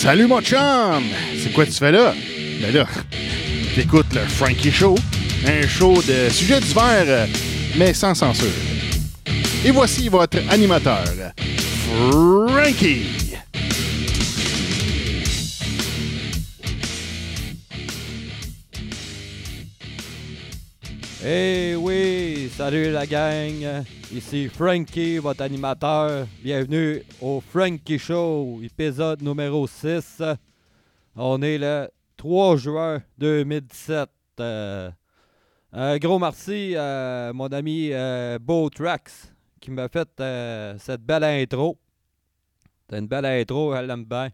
Salut mon chum! C'est quoi tu fais là? Ben là, t'écoutes le Frankie Show, un show de sujets divers, euh, mais sans censure. Et voici votre animateur, Frankie! Eh oui, salut la gang, ici Frankie, votre animateur. Bienvenue au Frankie Show, épisode numéro 6. On est le 3 juin 2017. Euh, un gros merci à mon ami euh, Beau Tracks qui m'a fait euh, cette belle intro. C'est une belle intro, elle l'aime bien.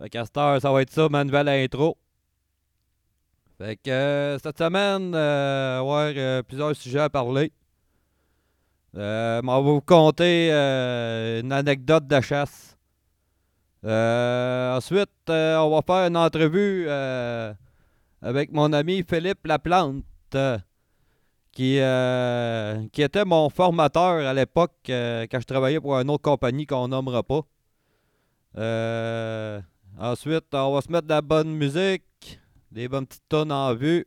Heure, ça va être ça, ma nouvelle intro. Fait que euh, cette semaine, euh, ouais, euh, plusieurs sujets à parler. Euh, on va vous conter une anecdote de chasse. Ensuite, on va faire une entrevue avec mon ami Philippe Laplante, qui, qui était mon formateur à l'époque quand je travaillais pour une autre compagnie qu'on nommera pas. Ensuite, on va se mettre de la bonne musique. Des bonnes petites tonnes en vue.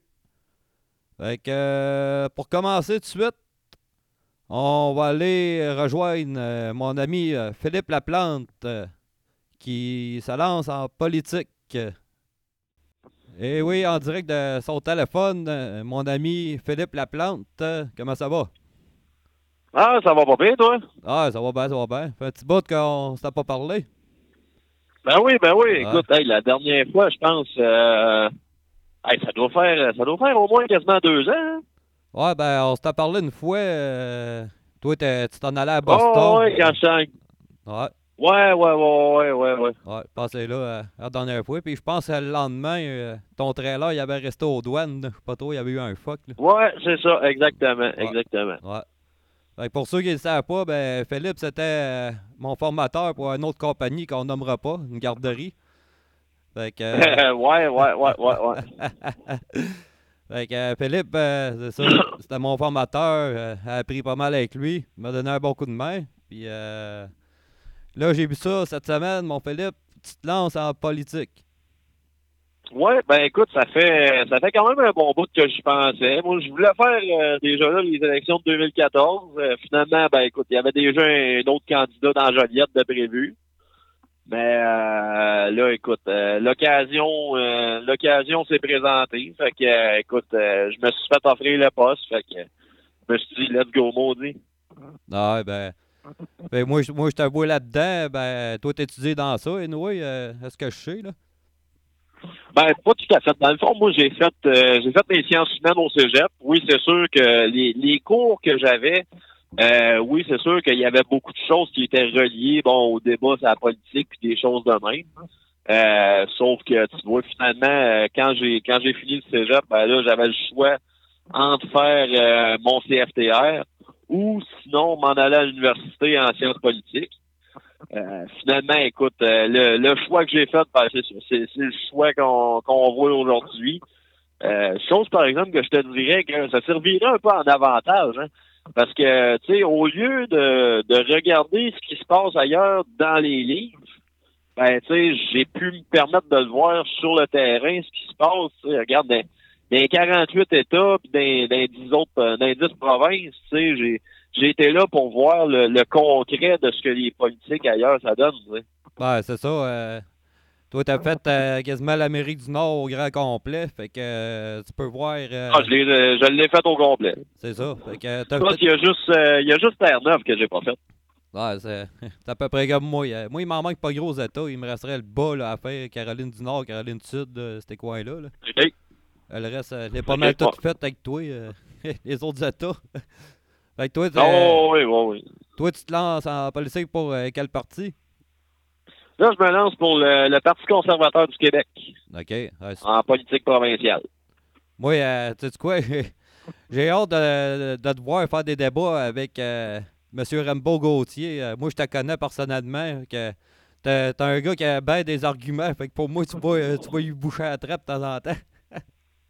Fait que euh, pour commencer tout de suite, on va aller rejoindre euh, mon ami euh, Philippe Laplante qui se lance en politique. Et oui, en direct de son téléphone, mon ami Philippe Laplante. comment ça va? Ah, ça va pas bien, toi? Ah, ça va bien, ça va bien. Fait un petit bout qu'on s'est pas parlé. Ben oui, ben oui. Ouais. Écoute, hey, la dernière fois, je pense, hey, ça doit faire, ça doit faire au moins quasiment deux ans. hein? Ouais, ben, on s'était parlé une fois. euh, toi, tu t'en allais à Boston. Oh, ouais, quand je Ouais. Ouais, ouais, ouais, ouais, ouais, ouais. Ouais, passé là euh, la dernière fois. Puis je pense que le lendemain, euh, ton trailer, il avait resté aux douanes. Je sais pas trop, il y avait eu un fuck. Là. Ouais, c'est ça, exactement, exactement. Ouais. Fait pour ceux qui ne le savent pas, ben, Philippe, c'était euh, mon formateur pour une autre compagnie qu'on nommera pas, une garderie. Fait que, euh, ouais, ouais, ouais, ouais, ouais. fait que, euh, Philippe, euh, c'est ça, c'était mon formateur. a appris pas mal avec lui. Il m'a donné un bon coup de main. Puis euh, là, j'ai vu ça cette semaine, mon Philippe. Tu te lances en politique. Ouais, ben écoute, ça fait ça fait quand même un bon bout que j'y pensais. Moi, je voulais faire euh, déjà là les élections de 2014. Euh, finalement, ben écoute, il y avait déjà un, autre candidat dans Joliette de prévu. Mais euh, là, écoute, euh, l'occasion euh, l'occasion s'est présentée. Fait que écoute, je me suis fait offrir le poste. Fait que je me suis dit, let's go, maudit. Ah, ben. ben, moi, je- moi, je t'avoue là-dedans. Ben, toi, t'étudies dans ça, et nous, est-ce que je sais, là? Ben, pas tout à fait. Dans le fond, moi, j'ai fait j'ai fait mes sciences humaines au Cégep. Oui, c'est sûr que les, les cours que j'avais, euh, oui, c'est sûr qu'il y avait beaucoup de choses qui étaient reliées, bon, au débat sur la politique puis des choses de même. Euh, sauf que tu vois, finalement, euh, quand j'ai quand j'ai fini le Cégep, ben là, j'avais le choix entre faire euh, mon CFTR ou sinon m'en aller à l'université en sciences politiques. Euh, finalement, écoute, euh, le, le choix que j'ai fait, ben, c'est le choix qu'on, qu'on voit aujourd'hui. Chose, par exemple, que je te dirais que ça servirait un peu en avantage. hein. Parce que, tu sais, au lieu de, de regarder ce qui se passe ailleurs dans les livres, ben, tu sais, j'ai pu me permettre de le voir sur le terrain, ce qui se passe. Regarde, dans, dans les 48 États, puis dans, dans les 10 autres, euh, dans les 10 provinces, tu sais, j'ai, j'ai été là pour voir le, le concret de ce que les politiques ailleurs, ça donne. Ben, c'est ça. euh, toi, t'as fait euh, quasiment l'Amérique du Nord au grand complet. Fait que euh, tu peux voir. euh, Ah, je l'ai, je l'ai fait au complet. c'est ça. Fait que t'as Je pense fait- qu'il y a juste, euh, il y a juste Terre-Neuve que j'ai pas fait. Ouais, c'est c'est à peu près comme moi. Moi, il m'en manque pas gros états. Il me resterait le bas là, à faire. Caroline du Nord, Caroline du Sud, euh, ces coins-là. là. OK. Euh, Le reste, je l'ai pas mal tout fait avec toi. euh, les autres états. fait que toi, Oh, oui, oui, oui. toi, tu te lances en politique pour euh, quel parti? Là, je me lance pour le, le Parti conservateur du Québec OK. ouais, en politique provinciale. Moi, euh, tu sais quoi? J'ai hâte de, de te voir faire des débats avec euh, M. Rambo Gauthier. Euh, moi, je te connais personnellement. que T'es un gars qui a bien des arguments. Fait que pour moi, tu vas, tu vas lui boucher la trappe de temps en temps.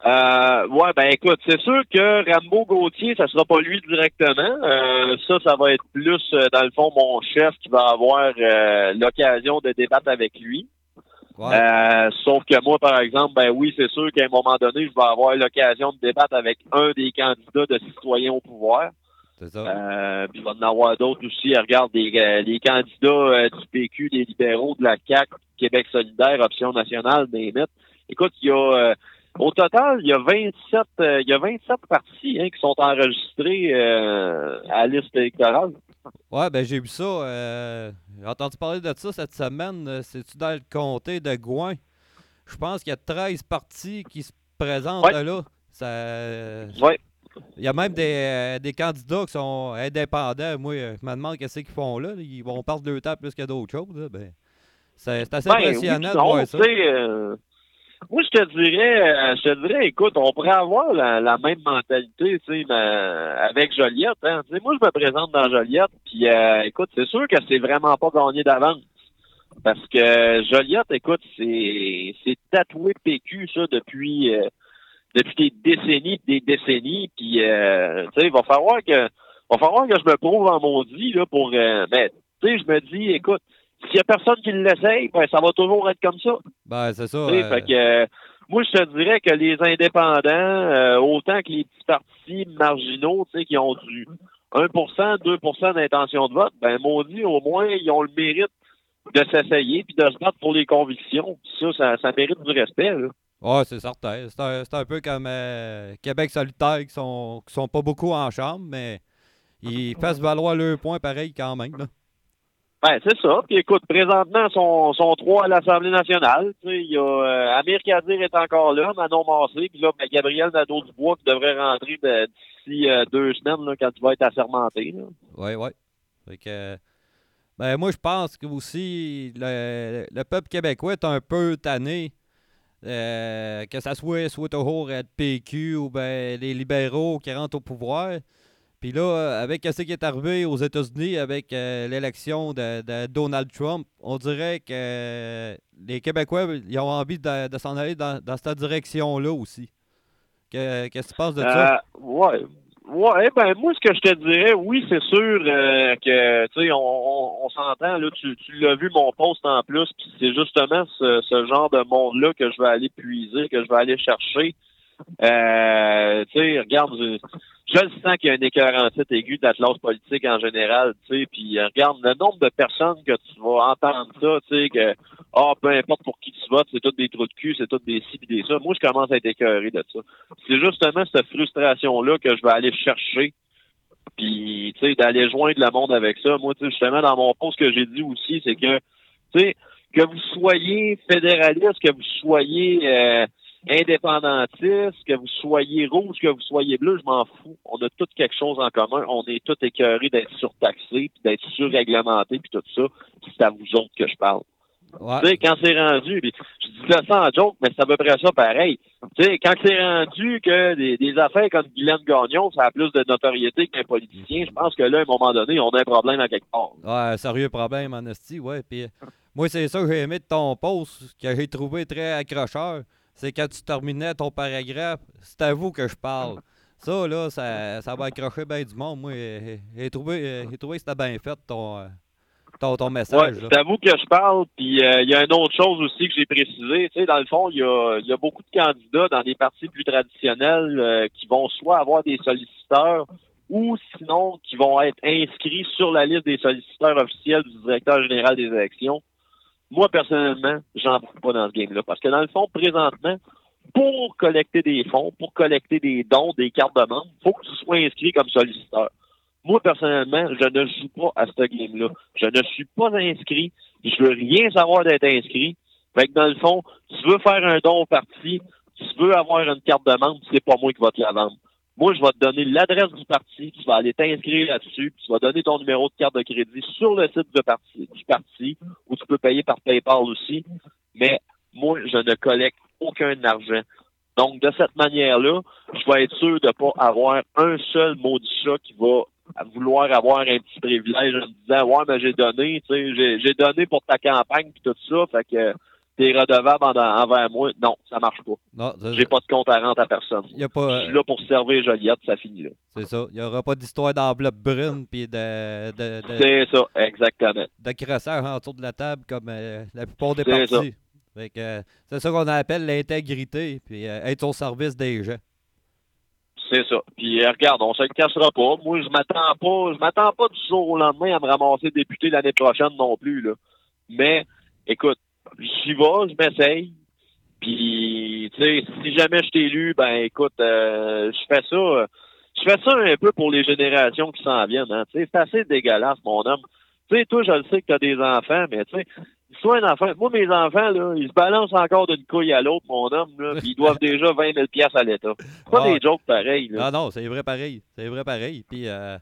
Euh, ouais, ben écoute, c'est sûr que Rambo Gauthier, ça sera pas lui directement. Euh, ça, ça va être plus, euh, dans le fond, mon chef qui va avoir euh, l'occasion de débattre avec lui. Euh, sauf que moi, par exemple, ben oui, c'est sûr qu'à un moment donné, je vais avoir l'occasion de débattre avec un des candidats de citoyens au pouvoir. C'est ça. Euh, puis il va en avoir d'autres aussi. Regarde, des, les candidats du PQ, des libéraux, de la CAC, Québec solidaire, Option nationale, des. Écoute, il y a au total, il y a 27, euh, il y a 27 partis hein, qui sont enregistrés euh, à la liste électorale. Ouais, ben j'ai vu ça. euh, j'ai entendu parler de ça cette semaine. C'est-tu dans le comté de Gouin? Je pense qu'il y a 13 partis qui se présentent Ouais. là. Ça, Ouais. Il y a même des, des candidats qui sont indépendants. Moi, je me demande qu'est-ce qu'ils font là. Ils vont perdre deux temps plus que d'autres choses. Ben, c'est assez Ben, impressionnant oui, de voir ça. Moi, je te dirais, euh, je te dirais, écoute, on pourrait avoir la, même mentalité, tu sais, mais, euh, avec Joliette. Hein. Tu sais, moi, je me présente dans Joliette, puis euh, écoute, c'est sûr que c'est vraiment pas gagné d'avance. Parce que Joliette, écoute, c'est tatoué PQ, ça, depuis euh, depuis des décennies des décennies. Puis, euh, tu sais, il va falloir que va falloir que je me prouve en maudit, là, pour... Euh, mais, tu sais, je me dis, écoute, s'il y a personne qui l'essaye, ben, ça va toujours être comme ça. Ben, c'est ça. Euh, fait que, euh, moi, je te dirais que les indépendants, euh, autant que les petits partis marginaux, tu sais, qui ont du 1% 2% d'intention de vote, ben, maudit, au moins, ils ont le mérite de s'essayer puis de se battre pour les convictions. Ça, ça, ça mérite du respect, là. Ouais, c'est certain. C'est un, peu comme euh, Québec solitaire qui sont, qui sont pas beaucoup en chambre, mais ils fassent valoir leur point pareil quand même. là. Ben, c'est ça. Puis écoute, présentement, sont, sont trois à l'Assemblée nationale. Tu sais, il y a euh, Amir Kadir est encore là, Manon Massé, puis là, ben, Gabriel Nadeau-Dubois qui devrait rentrer ben, d'ici euh, deux semaines quand tu vas être assermenté. Oui, oui. Fait que, ben, moi, je pense que aussi le, le peuple québécois est un peu tanné. euh, que ça soit, être PQ ou ben, les libéraux qui rentrent au pouvoir. Puis là, avec ce qui est arrivé aux États-Unis avec euh, l'élection de, Donald Trump, on dirait que euh, les Québécois ils ont envie de, s'en aller dans, cette direction-là aussi. Que- Qu'est-ce que tu penses de ça? Euh, ouais. Ouais, ben moi ce que je te dirais, oui, c'est sûr euh, que tu sais, on, s'entend, là, tu, l'as vu mon post en plus, puis c'est justement ce, genre de monde-là que je vais aller puiser, que je vais aller chercher. Euh, tu sais, regarde, je, le sens qu'il y a un écœurancite aigu de la classe politique en général, tu sais, puis euh, regarde le nombre de personnes que tu vas entendre ça, tu sais, que ah, peu importe pour qui tu votes, c'est toutes des trous de cul, c'est toutes des ci pis des ça. Moi, je commence à être écœuré de ça. C'est justement cette frustration-là que je vais aller chercher. Puis, tu sais, d'aller joindre le monde avec ça. Moi, tu sais, justement, dans mon post, ce que j'ai dit aussi, c'est que, tu sais, que vous soyez fédéraliste, que vous soyez euh, indépendantiste, que vous soyez rouge, que vous soyez bleu, je m'en fous. On a tous quelque chose en commun. On est tous écœurés d'être surtaxés, puis d'être surréglementés, puis tout ça. Puis c'est à vous autres que je parle. Ouais. Tu sais, quand c'est rendu, puis je dis ça en joke, mais c'est à peu près ça pareil. Tu sais, quand c'est rendu que des, des affaires comme Guylaine Gagnon, ça a plus de notoriété qu'un politicien, je pense que là, à un moment donné, on a un problème à quelque part. Ouais, sérieux problème, en esti, ouais. Puis, euh, moi, c'est ça que j'ai aimé de ton post, que j'ai trouvé très accrocheur. C'est quand tu terminais ton paragraphe, c'est à vous que je parle. Ça, là, ça, ça va accrocher bien du monde. Moi, j'ai trouvé, trouvé que c'était bien fait, ton, ton, ton Ouais, message. à vous que je parle, puis euh, il y a une autre chose aussi que j'ai précisé. Tu sais, dans le fond, il y a, y a beaucoup de candidats dans des partis plus traditionnels euh, qui vont soit avoir des solliciteurs ou sinon qui vont être inscrits sur la liste des solliciteurs officiels du directeur général des élections. Moi, personnellement, j'en fous pas dans ce game-là. Parce que dans le fond, présentement, pour collecter des fonds, pour collecter des dons, des cartes de membres, il faut que tu sois inscrit comme solliciteur. Moi, personnellement, je ne joue pas à ce game-là. Je ne suis pas inscrit. Je veux rien savoir d'être inscrit. Fait que dans le fond, tu veux faire un don au parti, tu veux avoir une carte de membre, c'est pas moi qui va te la vendre. Moi, je vais te donner l'adresse du parti, tu vas aller t'inscrire là-dessus, puis tu vas donner ton numéro de carte de crédit sur le site du parti, où tu peux payer par PayPal aussi. Mais moi, je ne collecte aucun argent. Donc, de cette manière-là, je vais être sûr de pas avoir un seul maudit chat qui va vouloir avoir un petit privilège en me disant Ouais, mais j'ai donné, tu sais, j'ai donné pour ta campagne puis tout ça, fait que t'es redevable en- envers moi. Non, ça marche pas. Non, J'ai pas de compte à rente à personne. y a pas, Je suis là pour servir Joliette, ça finit là. c'est ça. Il n'y aura pas d'histoire d'enveloppe brune puis de, de, de, C'est ça, exactement. de crassage autour de la table comme euh, la plupart des. Fait que, c'est ça qu'on appelle l'intégrité, puis euh, être au service des gens. C'est ça. Puis euh, regarde, on se le cachera pas. Moi, je m'attends pas, je m'attends pas du jour au lendemain à me ramasser député l'année prochaine non plus. Là. Mais écoute, j'y vais, je m'essaye. Puis, tu sais, si jamais je t'ai élu, ben écoute, euh, je fais ça. Je fais ça un peu pour les générations qui s'en viennent. Hein. Tu sais, c'est assez dégueulasse, mon homme. Tu sais, toi, je le sais que tu as des enfants, mais tu sais, soit un enfant. Moi, mes enfants, là, ils se balancent encore d'une couille à l'autre, mon homme, là, puis ils doivent déjà 20 000 pièces à l'État. Pas Ah. des jokes pareils. Là. Non, non, c'est vrai pareil. C'est vrai pareil. Puis euh,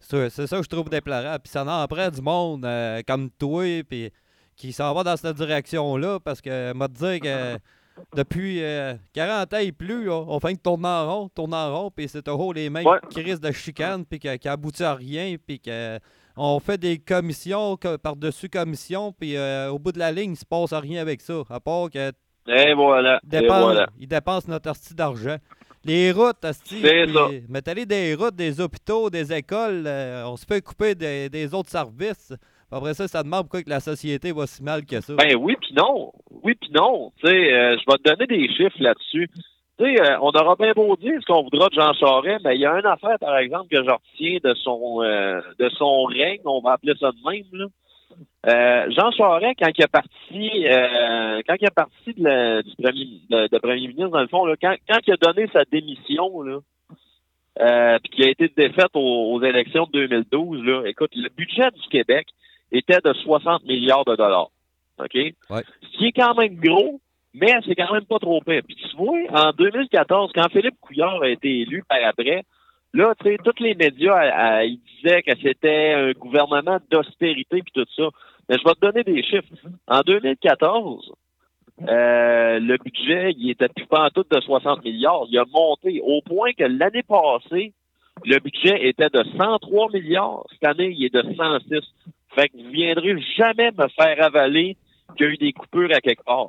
c'est c'est ça que je trouve déplorable. Puis ça en prend du monde euh, comme toi, puis qui s'en va dans cette direction-là, parce que m'a dire que depuis euh, 40 ans et plus, on, on fait que tourner en rond, tourner en rond, puis c'est toujours les mecs Ouais. qui risquent de chicane, puis qui aboutit à rien, puis que on fait des commissions co- par-dessus commissions, puis euh, au bout de la ligne, il se passe rien avec ça, à part que Et voilà. Et dépense, voilà. ils dépensent notre hostie d'argent. Les routes, ça. mettez-les des routes, des hôpitaux, des écoles, euh, on se fait couper des, des autres services. Après ça, ça demande pourquoi que la société va si mal que ça. Ben oui, puis non. Oui, puis non. Tu sais, euh, je vais te donner des chiffres là-dessus. Tu sais, euh, on aura bien beau dire ce qu'on voudra de Jean Charest, mais il y a une affaire, par exemple, que je retiens de son euh, de son règne, on va appeler ça de même. Là. Jean Charest, quand il est parti, quand il est parti de la- premier, de, ministre, dans le fond, là, quand, quand il a donné sa démission, puis qu'il a été défaite aux, aux élections de 2012, là, écoute, le budget du Québec était de 60 milliards de dollars. OK? Ce qui est quand même gros, mais c'est quand même pas trop pire. Puis tu vois, en 2014, quand Philippe Couillard a été élu par après, là, tu sais, tous les médias, à- à- ils disaient que c'était un gouvernement d'austérité puis tout ça. Mais je vais te donner des chiffres. En 2014, euh, le budget, il était plus pas en tout de 60 milliards. Il a monté au point que l'année passée, le budget était de 103 milliards. Cette année, il est de 106. Fait que vous viendrez jamais me faire avaler qu'il y a eu des coupures à quelque part.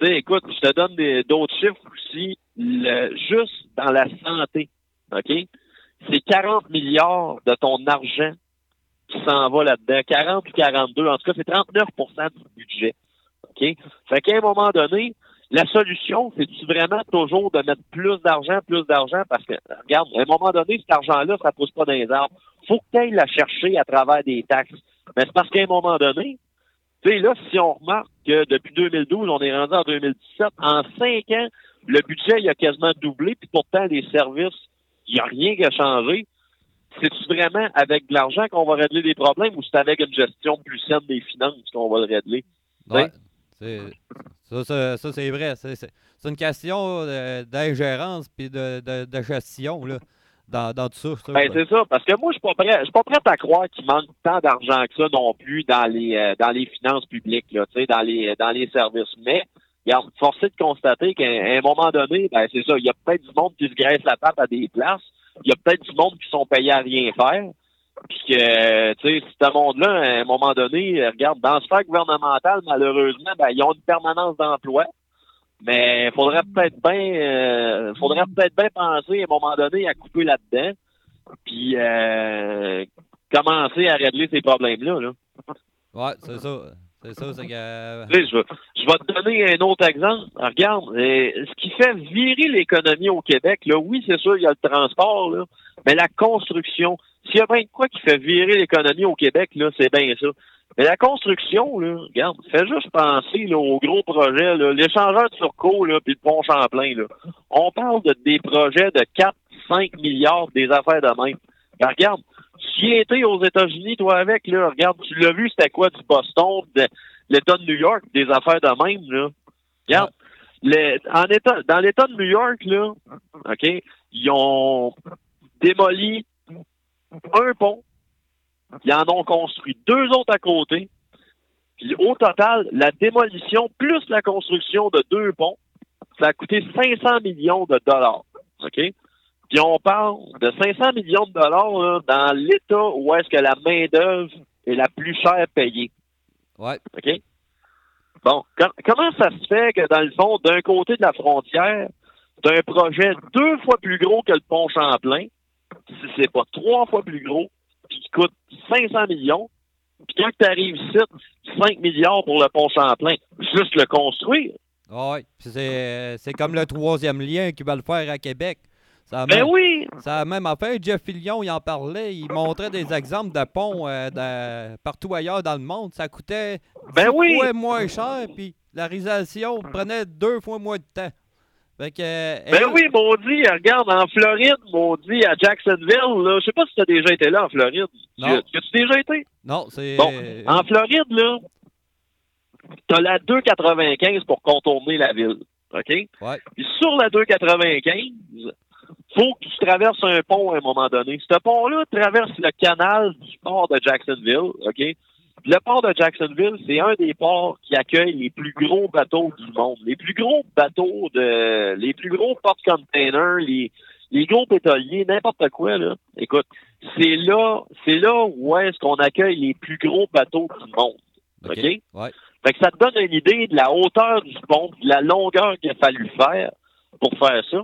Tu sais, écoute, je te donne d'autres chiffres aussi. Juste dans la santé, OK? C'est 40 milliards de ton argent qui s'en va là-dedans. 40 ou 42. En tout cas, c'est 39% du budget. OK? Fait qu'à un moment donné, la solution, c'est-tu vraiment toujours de mettre plus d'argent, plus d'argent? Parce que, regarde, à un moment donné, cet argent-là, ça pousse pas dans les arbres. Faut que tu ailles la chercher à travers des taxes. Mais c'est parce qu'à un moment donné, tu sais, là, si on remarque que depuis 2012, on est rendu en 2017, en cinq ans, le budget, il a quasiment doublé, puis pourtant, les services, il n'y a rien qui a changé. C'est-tu vraiment avec de l'argent qu'on va régler des problèmes ou c'est avec une gestion plus saine des finances qu'on va le régler? Ouais, c'est- ça, ça, ça, c'est vrai. C'est, une question euh, d'ingérence puis de, de, de gestion là, dans, tout ça. Ben, c'est ça, parce que moi, je suis pas prêt, je suis pas prêt à croire qu'il manque tant d'argent que ça non plus dans les euh, dans les finances publiques, là, dans les dans les services. Mais regarde, forcé de constater qu'à un moment donné, ben c'est ça, il y a peut-être du monde qui se graisse la patte à des places, il y a peut-être du monde qui sont payés à rien faire. Puis que, euh, tu sais, ce monde-là, à un moment donné, euh, regarde, dans le sphère gouvernementale, malheureusement, ben, ils ont une permanence d'emploi. Mais faudrait peut-être bien euh, faudrait peut-être bien penser à un moment donné à couper là-dedans. Puis euh, commencer à régler ces problèmes-là. Là. Ouais, c'est ça. C'est ça, c'est que. Sais, je, vais, je vais te donner un autre exemple. Regarde, euh, ce qui fait virer l'économie au Québec, là, oui, c'est sûr, il y a le transport, là, mais la construction, s'il y a bien de quoi qui fait virer l'économie au Québec, là, c'est bien ça. Mais la construction, là, regarde, fais juste penser là, aux gros projets, là, l'échangeur de Turcot, là, puis le pont Champlain. Là. On parle de des projets de 4, 5 milliards des affaires de même. Regarde, tu y étais aux États-Unis, toi, avec, là, regarde, tu l'as vu, c'était quoi du Boston, de l'État de New York, des affaires de même, là. Regarde, le- en état, dans l'État de New York, là, OK, ils ont démoli un pont, ils en ont construit deux autres à côté, puis au total, la démolition plus la construction de deux ponts, ça a coûté 500 millions de dollars, OK? Puis on parle de 500 millions de dollars là, dans l'État où est-ce que la main-d'œuvre est la plus chère payée. Ouais. OK? Bon, com- comment ça se fait que, dans le fond, d'un côté de la frontière, t'as un projet deux fois plus gros que le pont Champlain, si c'est pas trois fois plus gros, puis qui coûte 500 millions, Puis quand tu arrives ici, 5 milliards pour le pont Champlain, juste le construire. Ah oui, c'est c'est comme le troisième lien qu'ils veulent faire à Québec. Ça Ben même, oui! ça a même affaire. Jeff Fillion, il en parlait. Il montrait des exemples de ponts euh, de- partout ailleurs dans le monde. Ça coûtait Ben 10 oui! fois moins cher, puis la réalisation prenait deux fois moins de temps. Fait que, euh, Ben oui, maudit, regarde, en Floride, maudit, à Jacksonville, là, je sais pas si tu as déjà été là en Floride. Non. Tu as-tu déjà été? Non, c'est. Bon, en Floride, là, t'as la 295 pour contourner la ville. OK? Ouais. Puis sur la 295, faut que tu traverses un pont à un moment donné. Ce pont-là traverse le canal du port de Jacksonville. OK? Le port de Jacksonville, c'est un des ports qui accueille les plus gros bateaux du monde. Les plus gros bateaux de, les plus gros porte-containers, les, les gros pétroliers, n'importe quoi, là. Écoute, c'est là, c'est là où est-ce qu'on accueille les plus gros bateaux du monde. OK? Ouais. Fait que ça te donne une idée de la hauteur du pont, de la longueur qu'il a fallu faire pour faire ça.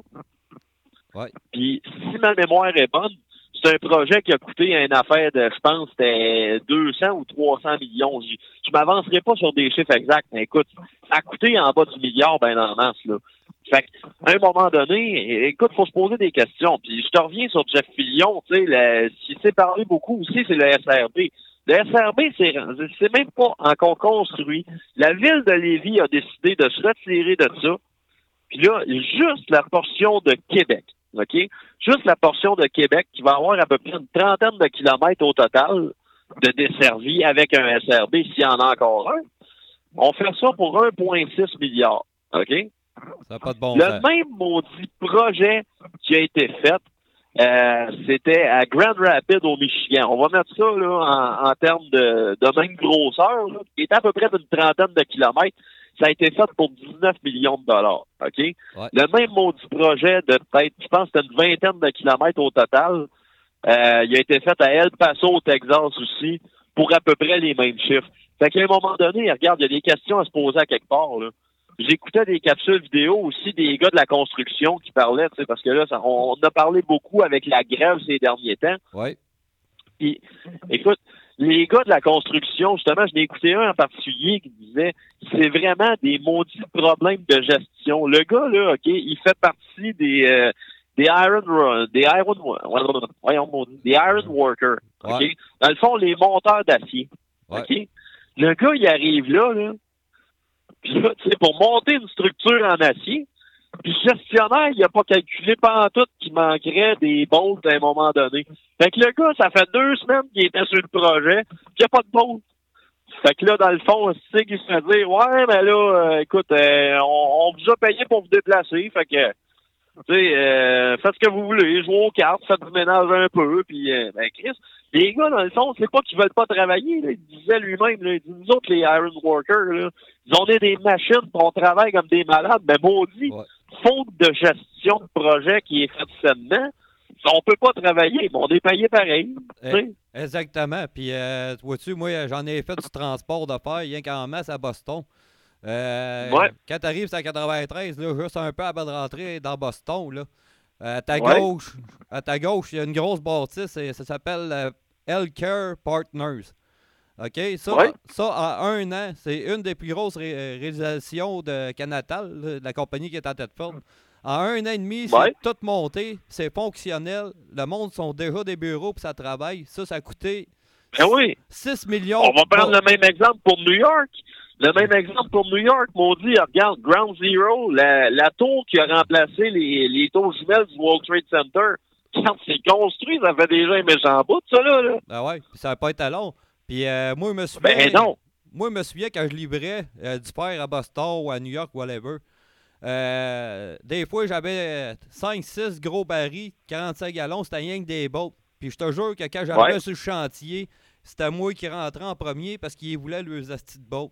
Ouais. Puis, si ma mémoire est bonne, c'est un projet qui a coûté une affaire de, je pense, c'était 200 ou 300 millions. Je, je m'avancerai pas sur des chiffres exacts, mais écoute, a coûté en bas du milliard, ben en masse, là. Fait qu'à un moment donné, écoute, faut se poser des questions. Puis je te reviens sur Jeff Fillion, tu sais, qui s'est parlé beaucoup aussi, c'est le SRB. Le SRB, c'est c'est même pas encore construit. La ville de Lévis a décidé de se retirer de ça. Puis là, juste la portion de Québec, OK? Juste la portion de Québec qui va avoir à peu près une trentaine de kilomètres au total de desservis avec un SRB, s'il y en a encore un. On fait ça pour 1,6 milliard, OK? Ça pas de bon Le sens. même maudit projet qui a été fait, euh, c'était à Grand Rapids au Michigan. On va mettre ça là, en, en termes de, de même grosseur, là, qui est à peu près d'une trentaine de kilomètres. Ça a été fait pour 19 millions de dollars. OK? Le même maudit projet de peut-être, je pense que c'était une vingtaine de kilomètres au total. Euh, il a été fait à El Paso, au Texas aussi, pour à peu près les mêmes chiffres. Fait qu'à un moment donné, regarde, il y a des questions à se poser à quelque part. Là. J'écoutais des capsules vidéo aussi des gars de la construction qui parlaient, parce que là, ça- on, on a parlé beaucoup avec la grève ces derniers temps. Puis, écoute, les gars de la construction, justement, je n'ai écouté un en particulier qui disait c'est vraiment des maudits problèmes de gestion. Le gars, là, OK, il fait partie des euh, des Iron des Iron voyons, des Iron Workers. OK? Ouais. Dans le fond, les monteurs d'acier. Ouais. OK? Le gars, il arrive là, là. Puis là, tu sais, pour monter une structure en acier, puis le gestionnaire, il a pas calculé pendant tout qu'il manquerait des bolts à un moment donné. Fait que le gars, ça fait deux semaines qu'il était sur le projet, puis il n'y a pas de bolts. Fait que là, dans le fond, c'est qu'il se fait dire Ouais, mais là, euh, écoute, euh, on, vous a payé pour vous déplacer. Fait que tu sais, euh, faites ce que vous voulez, jouez aux cartes, faites du ménage un peu, puis euh, ben Chris, les gars, dans le fond, c'est pas qu'ils veulent pas travailler, il disait lui-même, là, il dit, nous autres, les Iron Workers, là, on est des machines, puis on travaille comme des malades, mais maudit, Ouais. Faute de gestion de projet qui est faite sainement, on peut pas travailler, mais on est payé pareil. sais. Exactement. Puis, euh, vois-tu, moi, j'en ai fait du transport d'affaires, rien qu'en masse à Boston. Euh, Ouais. Quand tu arrives à 93, là, juste un peu avant de rentrer dans Boston, là, euh, à ta Ouais. gauche, à ta gauche, il y a une grosse bâtisse, et ça s'appelle euh, Healthcare Partners. OK? Ça, Ouais. ça, en un an, c'est une des plus grosses ré- réalisations de Canatal, de la compagnie qui est en tête forte. En un an et demi, c'est tout monté, c'est fonctionnel. Le monde sont déjà des bureaux puis ça travaille. Ça, ça a coûté Ben oui. 6 millions. On va prendre Bon, le même exemple pour New York. Le même exemple pour New York, maudit, regarde, Ground Zero, la, la tour qui a remplacé les, les tours jumelles du World Trade Center. Quand c'est construit, ça fait déjà un méchant bout, ça, là. là. Ben ouais, puis ça n'a pas été long. Puis euh, moi, je me souviens. Ben non. Moi, je me souviens quand je livrais euh, du père à Boston ou à New York, whatever. euh, des fois, j'avais 5-6 gros barils, 45 gallons, c'était rien que des bottes. Puis je te jure que quand j'arrivais Ouais. sur le chantier, c'était moi qui rentrais en premier parce qu'il voulait le asti de boat.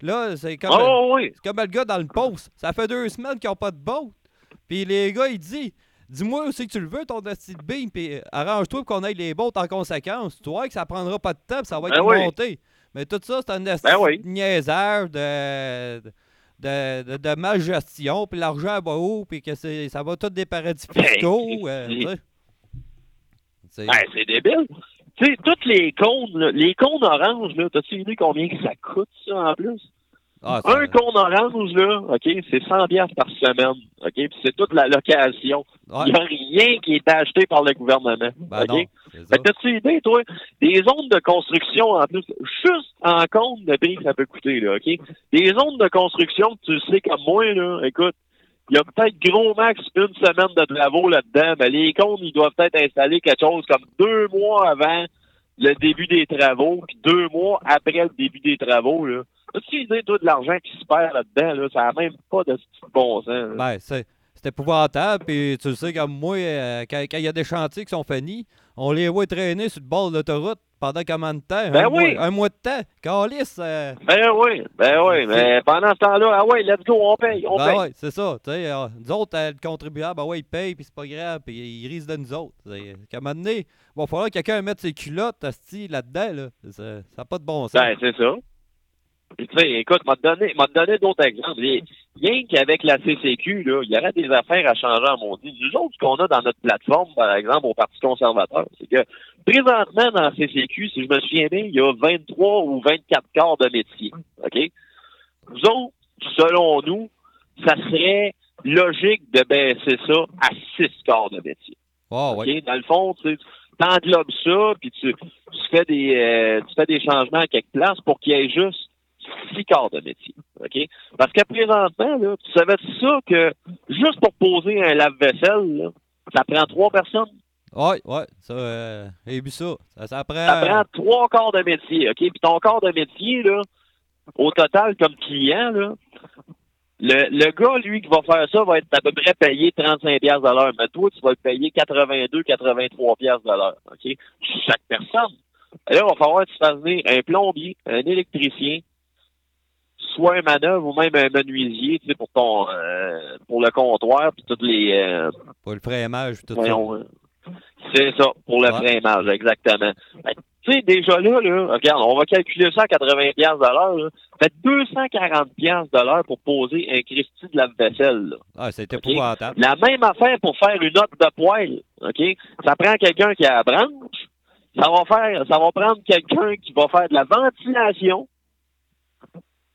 Là, c'est comme, Oh, oui. c'est comme le gars dans le poste. Ça fait deux semaines qu'ils n'ont pas de boat. Puis les gars, ils disent Dis-moi aussi que tu le veux, ton de beam, puis euh, arrange-toi pour qu'on aille les boats en conséquence. Tu vois que ça prendra pas de temps, puis ça va être Ben oui. Mais tout ça, c'est un asti Ben oui. de de, de, de, de mal gestion, puis l'argent va où, puis que ça va tout des paradis Ben, fiscaux. euh, c'est- Ben, c'est débile. Tu sais, toutes les cônes, là, les cônes oranges, t'as-tu une idée combien que ça coûte, ça, en plus? Ah, Un cône orange, là, OK, c'est 100 piastres par semaine, OK? Puis c'est toute la location. ouais, Il n'y a rien qui est acheté par le gouvernement, ben OK? non. Fait que t'as-tu idée, toi? Des zones de construction, en plus, juste en compte de prix que ça peut coûter, là, OK? Des zones de construction, tu le sais comme moi, là, écoute, il y a peut-être gros max une semaine de travaux là-dedans, mais les comptes, ils doivent peut-être installer quelque chose comme deux mois avant le début des travaux, puis deux mois après le début des travaux, là. Idée, toi, de l'argent qui se perd là-dedans, là? Ça n'a même pas de bon sens. Ben, c'est épouvantable, puis tu sais comme moi, euh, quand il y a des chantiers qui sont finis, on les voit traîner sur le bord de l'autoroute pendant combien de temps? Ben un, oui. mois, un mois de temps. Calice, euh, Ben oui, ben oui, mais pendant ce temps-là, ah ouais, let's go, on paye, on ben paye. ouais, c'est ça. Tu sais, euh, nous autres, euh, le contribuable, ben ouais, il paye, puis c'est pas grave, puis il risque de nous autres. Qu'à un moment donné, il va falloir que quelqu'un mette ses culottes là-dedans, là. Ça n'a pas de bon sens. Ben, c'est ça. Puis, Tu sais, écoute, m'a donné, m'a donné d'autres exemples. Rien qu'avec la CCQ, là, il y aurait des affaires à changer à mon dit. Nous autres, ce qu'on a dans notre plateforme, par exemple, au Parti conservateur, c'est que présentement, dans la CCQ, si je me souviens bien, il y a 23 ou 24 corps de métier. OK? Nous autres, selon nous, ça serait logique de baisser ça à 6 corps de métier. Ah, ouais. Dans le fond, tu sais, t'englobes ça, puis tu, tu fais des euh, tu fais des changements à quelque place pour qu'il y ait juste six quarts de métier. OK? Parce que présentement, là, tu savais ça que juste pour poser un lave-vaisselle, ça prend trois personnes. Ouais, ça, euh, j'ai vu ça. Ça, ça prend. Ça prend trois quarts de métier, OK? Puis ton quart de métier, là, au total, comme client, là, le, le gars, lui, qui va faire ça, va être à peu près payé 35 pièces de l'heure. Mais toi, tu vas le payer 82, 83 pièces de l'heure, OK? Chaque personne. Là, il va falloir que tu fasses venir un plombier, un électricien, soit un manœuvre ou même un menuisier, tu sais, pour ton, euh, pour le comptoir, puis toutes les, euh, Pour le frémage, tout Voyons, euh, C'est ça, pour le Ouais. exactement. Que, Tu sais, déjà là, là, regarde, on va calculer ça à 80 pièces de l'heure. là. Fait 240 pièces de l'heure pour poser un Christy de lave-vaisselle. là. ça. Ah, c'est OK? épouvantable. La même affaire pour faire une note de poêle, OK? Ça prend quelqu'un qui a la branche. Ça va faire, ça va prendre quelqu'un qui va faire de la ventilation.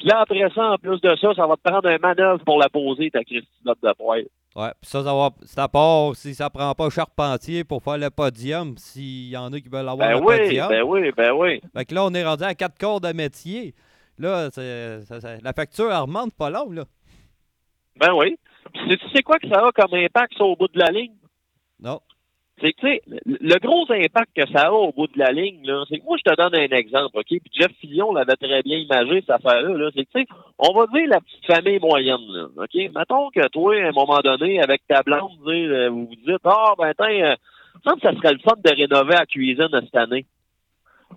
Là, après ça, en plus de ça, ça va te prendre un manœuvre pour la poser, ta Christy de poêle. Ouais, puis ça, ça va. À part si ça prend pas charpentier pour faire le podium, s'il y en a qui veulent avoir Ben le oui, podium. ben oui, ben oui. Fait que là, on est rendu à quatre corps de métier. Là, c'est- ça- ça- la facture, elle remonte pas long, là. Ben oui. Puis tu sais quoi que ça a comme impact ça, au bout de la ligne? Non. C'est que, tu sais, le gros impact que ça a au bout de la ligne, là, c'est que moi, je te donne un exemple, OK? Puis Jeff Fillion l'avait très bien imagé, cette affaire-là, là. C'est que, tu sais, on va dire la petite famille moyenne, là, OK? Mettons que toi, à un moment donné, avec ta blonde, euh, vous vous dites, ah, ben, tiens, euh, semble que ça serait le fun de rénover la cuisine cette année.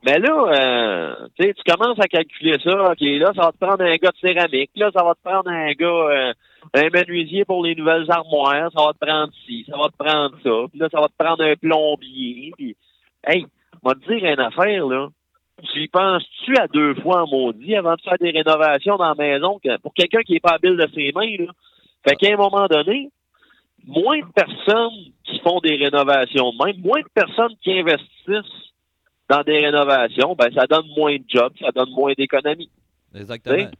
Mais là, euh, tu commences à calculer ça. OK, là, ça va te prendre un gars de céramique. Là, ça va te prendre un gars, euh, un menuisier pour les nouvelles armoires. Ça va te prendre ci, ça va te prendre ça. Puis là, ça va te prendre un plombier. Puis, hey, on va te dire une affaire, là. Tu y penses-tu à deux fois en maudit avant de faire des rénovations dans la maison pour quelqu'un qui n'est pas habile de ses mains, là? Fait qu'à un moment donné, moins de personnes qui font des rénovations de même, moins de personnes qui investissent dans des rénovations, ben ça donne moins de jobs, ça donne moins d'économies. Exactement.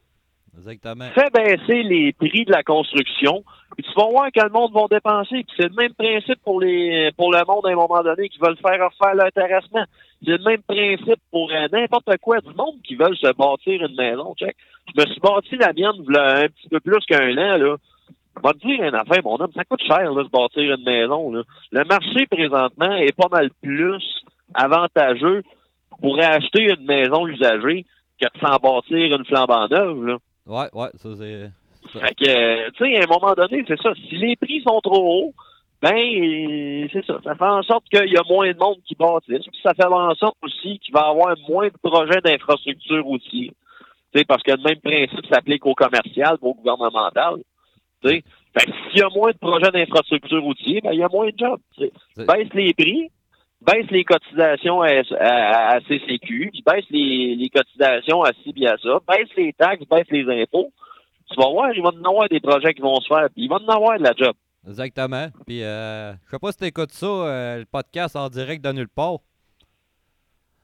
Exactement. Fais baisser les prix de la construction, puis tu vas voir que le monde va dépenser. Puis c'est le même principe pour les pour le monde à un moment donné qui veulent faire refaire l'intéressement. C'est le même principe pour euh, n'importe quoi du monde qui veulent se bâtir une maison. Check. Je me suis bâti la mienne un petit peu plus qu'un an, là. On va te dire une affaire, mon homme, ça coûte cher de bâtir une maison. Là. Le marché présentement est pas mal plus avantageux pour acheter une maison usagée que de s'en bâtir une flambant neuve. Là. Ouais, ouais, ça c'est. Fait que, tu sais, à un moment donné, c'est ça. Si les prix sont trop hauts, ben, c'est ça. Ça fait en sorte qu'il y a moins de monde qui bâtisse. Puis ça fait en sorte aussi qu'il va y avoir moins de projets d'infrastructure aussi. Tu sais, parce que le même principe s'applique au commercial, au gouvernemental. Tu sais. Fait que s'il y a moins de projets d'infrastructure routier, ben, il y a moins de jobs. Baisse les prix, baisse les cotisations à, à- à CCQ, puis baisse les, les cotisations à ça, baisse les taxes, baisse les impôts. Tu vas voir, il va y en avoir des projets qui vont se faire, puis il va y en avoir de la job. Exactement. Puis, euh, je sais pas si t'écoutes ça, euh, le podcast en direct de nulle part.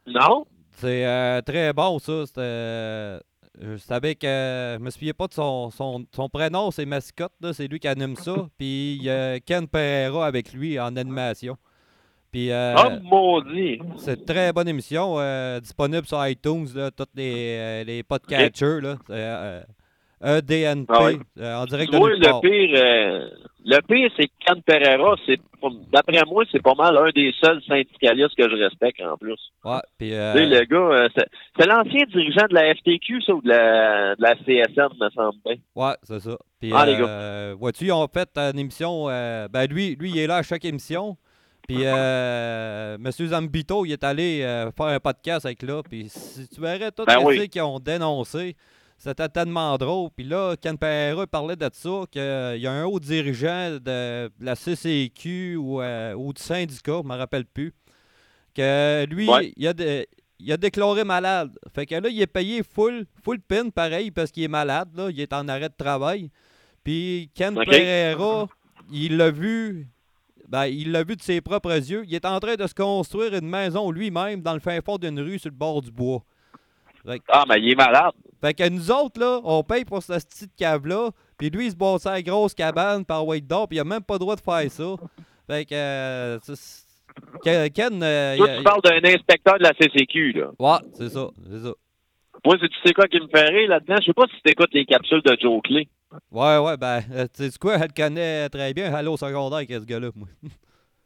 Non? C'est euh, très bon, ça. Euh, je savais que. Je me souviens pas de son, son, son prénom, c'est Mascotte, c'est lui qui anime ça. Puis il y a Ken Pereira avec lui en animation. Puis euh, Oh, maudit! c'est une très bonne émission, euh, disponible sur iTunes, là, tous les, euh, les podcatchers. Là, euh, EDNP, Ah ouais. euh, en direct de le pire, le pire, c'est que Can Pereira, d'après moi, c'est pas mal un des seuls syndicalistes que je respecte en plus. Ouais, puis, le gars, c'est, l'ancien dirigeant de la FTQ, ça, ou de la, de la CSN, me semble bien. Ouais, c'est ça. Puis, Ah, les gars. vois-tu, ils ont fait une émission. ben, lui, lui, il est là à chaque émission. Puis, euh, M. Zambito, il est allé euh, faire un podcast avec là. Puis, si tu verrais tous Ben les oui. ceux qui ont dénoncé, c'était tellement drôle. Puis là, Ken Pereira parlait de ça, qu'il y a un haut dirigeant de la CCQ ou, euh, ou du syndicat, je ne me rappelle plus, que lui, Ouais. il a de- il a déclaré malade. Fait que là, il est payé full, full pin, pareil, parce qu'il est malade, là. Il est en arrêt de travail. Puis Ken. Pereira, il l'a vu. Ben, il l'a vu de ses propres yeux. Il est en train de se construire une maison lui-même dans le fin fond d'une rue sur le bord du bois. Ah, mais il est malade. Fait que nous autres, là, on paye pour cette petite cave-là. Puis lui, il se bâtit à la grosse cabane par Wade d'or. Puis il a même pas le droit de faire ça. Fait que. euh, c'est- Ken. Euh, Toi, a- tu parles d'un inspecteur de la CCQ, là. Ouais, c'est ça. C'est ça. Moi, si tu sais quoi qui me rire là-dedans, je sais pas si tu écoutes les capsules de Joe Clay. Ouais, ouais, ben, euh, tu sais quoi, elle le connaît très bien. Allô, au secondaire avec ce gars-là, moi.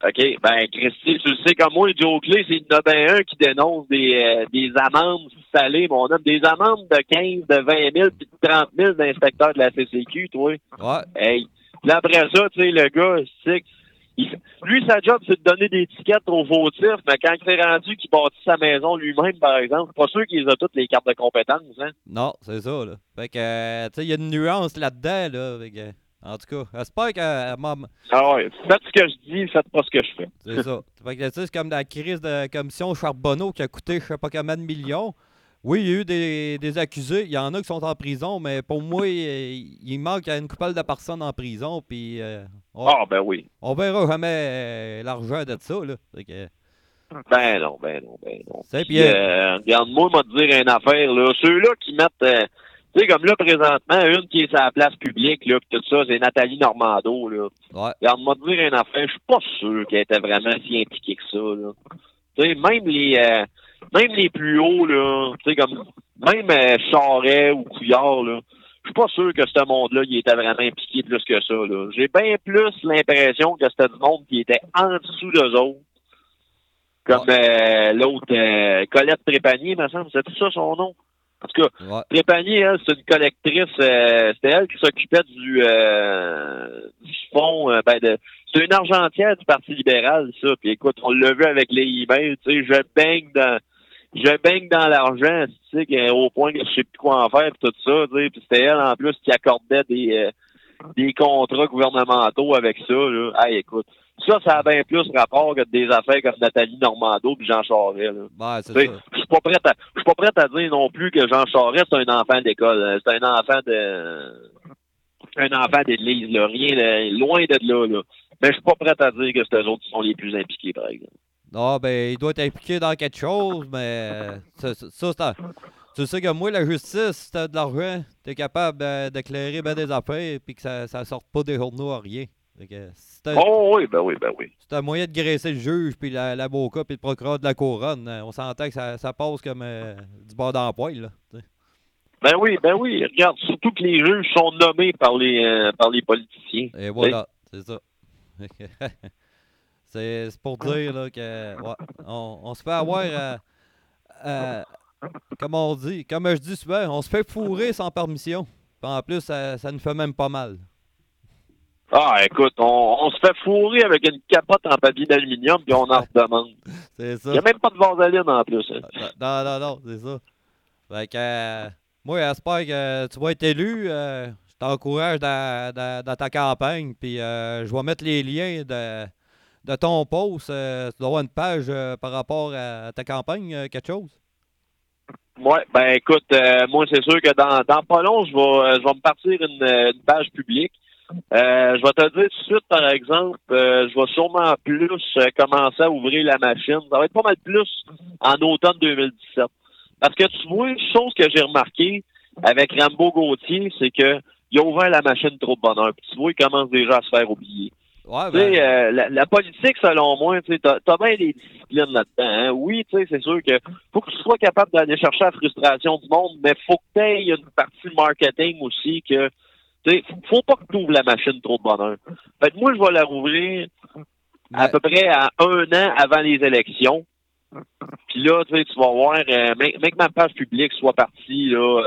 OK, ben, Christy, tu le sais comme moi, Joe Clay, c'est une ben un qui dénonce des, euh, des amendes salées, mon homme, des amendes de 15, de 20 000 puis de 30 000 d'inspecteurs de la CCQ, toi. Ouais, Hey. Puis après ça, tu sais, le gars, c'est que- il- lui, sa job, c'est de donner des tickets aux fautifs, mais quand il s'est rendu qu'il bâtit sa maison lui-même, par exemple, pas sûr qu'il a toutes les cartes de compétences, hein. non, c'est ça, là. Fait que, euh, tu sais, il y a une nuance là-dedans, là. Fait que, en tout cas, j'espère que. euh, maman- Ah ouais, faites ce que je dis, faites pas ce que je fais. C'est ça. Fait que, tu sais, c'est comme la crise de commission Charbonneau qui a coûté je sais pas combien de millions. Oui, il y a eu des, des accusés. Il y en a qui sont en prison, mais pour moi, il, il manque une couple de personnes en prison. Puis euh, on, Ah, ben oui. on verra jamais euh, l'argent de ça. Là. Que, Ben non, ben non, ben non. Puis, euh, regarde-moi, m'a dire une affaire, là. Ceux-là qui mettent, tu sais, comme là, présentement, une qui est sur la place publique, là, pis tout ça, c'est Nathalie Normando, là. ouais, Regarde-moi dire une affaire, je suis pas sûr qu'elle était vraiment si impliquée que ça, là. Tu sais, même les, même les plus hauts, là, tu sais, comme, même euh, Charret ou Couillard, là, je suis pas sûr que ce monde-là, il était vraiment impliqué plus que ça, là. J'ai bien plus l'impression que c'était du monde qui était en dessous d'eux autres. Comme euh, l'autre, euh, Colette Trépanier, me semble, c'est ça son nom? En tout cas, ouais, Trépanier, elle, c'est une collectrice, euh, c'était elle qui s'occupait du, euh, du euh, ben de, c'est une argentière du Parti libéral, ça. Puis écoute, on l'a vu avec les emails, tu sais, je baigne dans, je baigne dans l'argent, tu sais, au point que je sais plus quoi en faire, puis tout ça, tu sais. Puis c'était elle, en plus, qui accordait des, euh, des contrats gouvernementaux avec ça, là. Hey, écoute, ça, ça a bien plus rapport que des affaires comme Nathalie Normando puis Jean Charest, là. ouais, ça. Je suis pas prêt à je suis pas prêt à dire non plus que Jean Charest c'est un enfant d'école. Euh, C'est un enfant de un enfant d'église, là. Rien de, loin de là, là. Mais je suis pas prêt à dire que c'est eux autres qui sont les plus impliqués, par exemple. Non, ben, il doit être impliqué dans quelque chose, mais euh, ça, ça, ça, c'est un- Tu sais que moi, la justice, si t'as de l'argent, t'es capable euh, d'éclairer ben des affaires puis que ça, ça sorte pas des journaux à rien. Que si Oh oui, ben oui, ben oui. si t'as moyen de graisser le juge puis la- l'avocat puis le procureur de la couronne, on s'entend que ça, ça passe comme euh, du bord dans la poêle, là. Ben oui, ben oui. Regarde, surtout que les juges sont nommés par les euh, par les politiciens. Et voilà, c'est ça. c'est pour dire là, que ouais, on, on se fait avoir euh, euh, comme on dit, comme je dis souvent, on se fait fourrer sans permission. En plus, ça, ça nous fait même pas mal. Ah, écoute, on, on se fait fourrer avec une capote en papier d'aluminium puis on en redemande. C'est ça. Il n'y a même pas de vaseline en plus. hein. Non, non, non, c'est ça. Fait que, euh, moi, j'espère que tu vas être élu. euh, je t'encourage dans, dans- dans ta campagne. Puis euh, je vais mettre les liens de, de ton post. euh, tu dois avoir une page euh, par rapport à ta campagne, euh, quelque chose? Ouais, ben écoute, moi c'est sûr que dans, pas long, je vais, je vais me partir une, page publique. Je vais te dire tout de suite, par exemple, je vais sûrement plus commencer à ouvrir la machine. Ça va être pas mal plus en automne 2017. Parce que tu vois, une chose que j'ai remarqué avec Rambo Gauthier, c'est que il a ouvert la machine trop de bonheur. Puis tu vois, il commence déjà à se faire oublier. Ouais, ben, euh, la, la politique, selon moi, tu as bien des disciplines là-dedans. hein. Oui, tu sais, c'est sûr que faut que tu sois capable d'aller chercher la frustration du monde, mais faut que tu aies une partie marketing aussi que sais, faut- pas que tu ouvres la machine trop de bonheur. Fait que moi, je vais la rouvrir à peu près à un an avant les élections. Puis là, tu sais, tu vas voir, euh, même, même que ma page publique soit partie, là,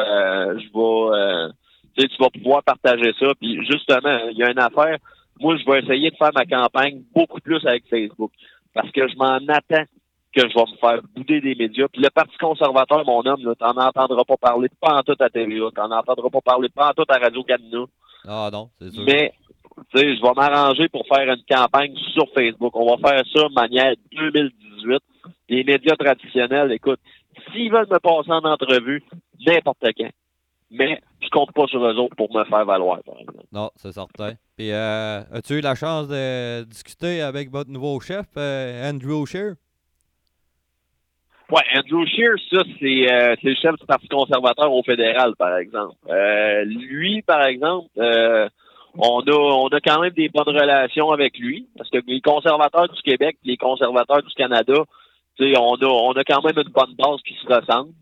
euh, je vais, euh, tu vas pouvoir partager ça. Puis justement, il y a une affaire. Moi, je vais essayer de faire ma campagne beaucoup plus avec Facebook. Parce que je m'en attends que je vais me faire bouder des médias. Puis le Parti conservateur, mon homme, là, t'en entendras pas parler pas en tout à TVA, t'en entendras pas parler pas en tout à Radio-Canada. Ah non, c'est sûr. Mais, tu sais, je vais m'arranger pour faire une campagne sur Facebook. On va faire ça de manière 2018. Les médias traditionnels, écoute, s'ils veulent me passer en entrevue, n'importe quand. Mais je compte pas sur eux autres pour me faire valoir, par exemple. Non, c'est certain. Puis, euh, as-tu eu la chance de discuter avec votre nouveau chef, euh, Andrew Scheer? Ouais, Andrew Scheer, ça, c'est euh, c'est le chef du Parti conservateur au fédéral, par exemple. Euh, lui, par exemple, on a on a quand même des bonnes relations avec lui, parce que les conservateurs du Québec, les conservateurs du Canada, on a on a quand même une bonne base qui se ressemble.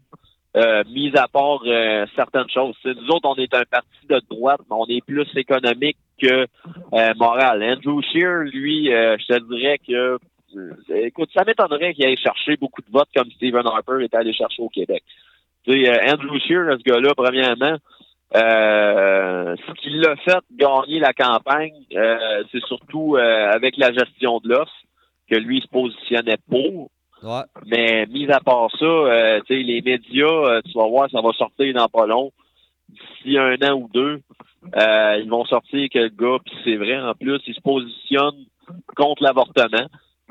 Euh, mis à part euh, certaines choses. Nous autres, on est un parti de droite, mais on est plus économique que euh, moral. Andrew Scheer, lui, euh, je te dirais que euh, écoute, ça m'étonnerait qu'il aille chercher beaucoup de votes comme Stephen Harper est allé chercher au Québec. Tu sais, euh, Andrew Scheer, ce gars-là, premièrement, ce qui l'a fait gagner la campagne, c'est surtout avec la gestion de l'offre que lui se positionnait pour. Ouais. Mais mis à part ça, euh, les médias, euh, tu vas voir, ça va sortir dans pas long. D'ici un an ou deux, euh, ils vont sortir que le gars, puis c'est vrai, en plus, il se positionne contre l'avortement.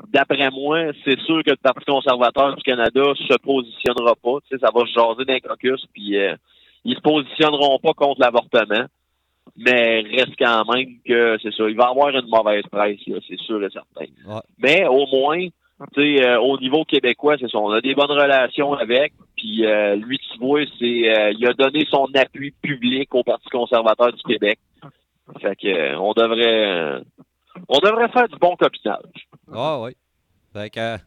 D'après moi, c'est sûr que le Parti conservateur du Canada se positionnera pas. Ça va se jaser d'un caucus, puis euh, ils se positionneront pas contre l'avortement. Mais reste quand même que c'est ça. Il va avoir une mauvaise presse, c'est sûr et certain. Ouais. Mais au moins, euh, au niveau québécois, c'est ça. On a des bonnes relations avec. Puis euh, lui, tu vois, c'est euh, il a donné son appui public au Parti conservateur du Québec. Fait que on devrait on devrait faire du bon copinage. Ah oui. Fait que,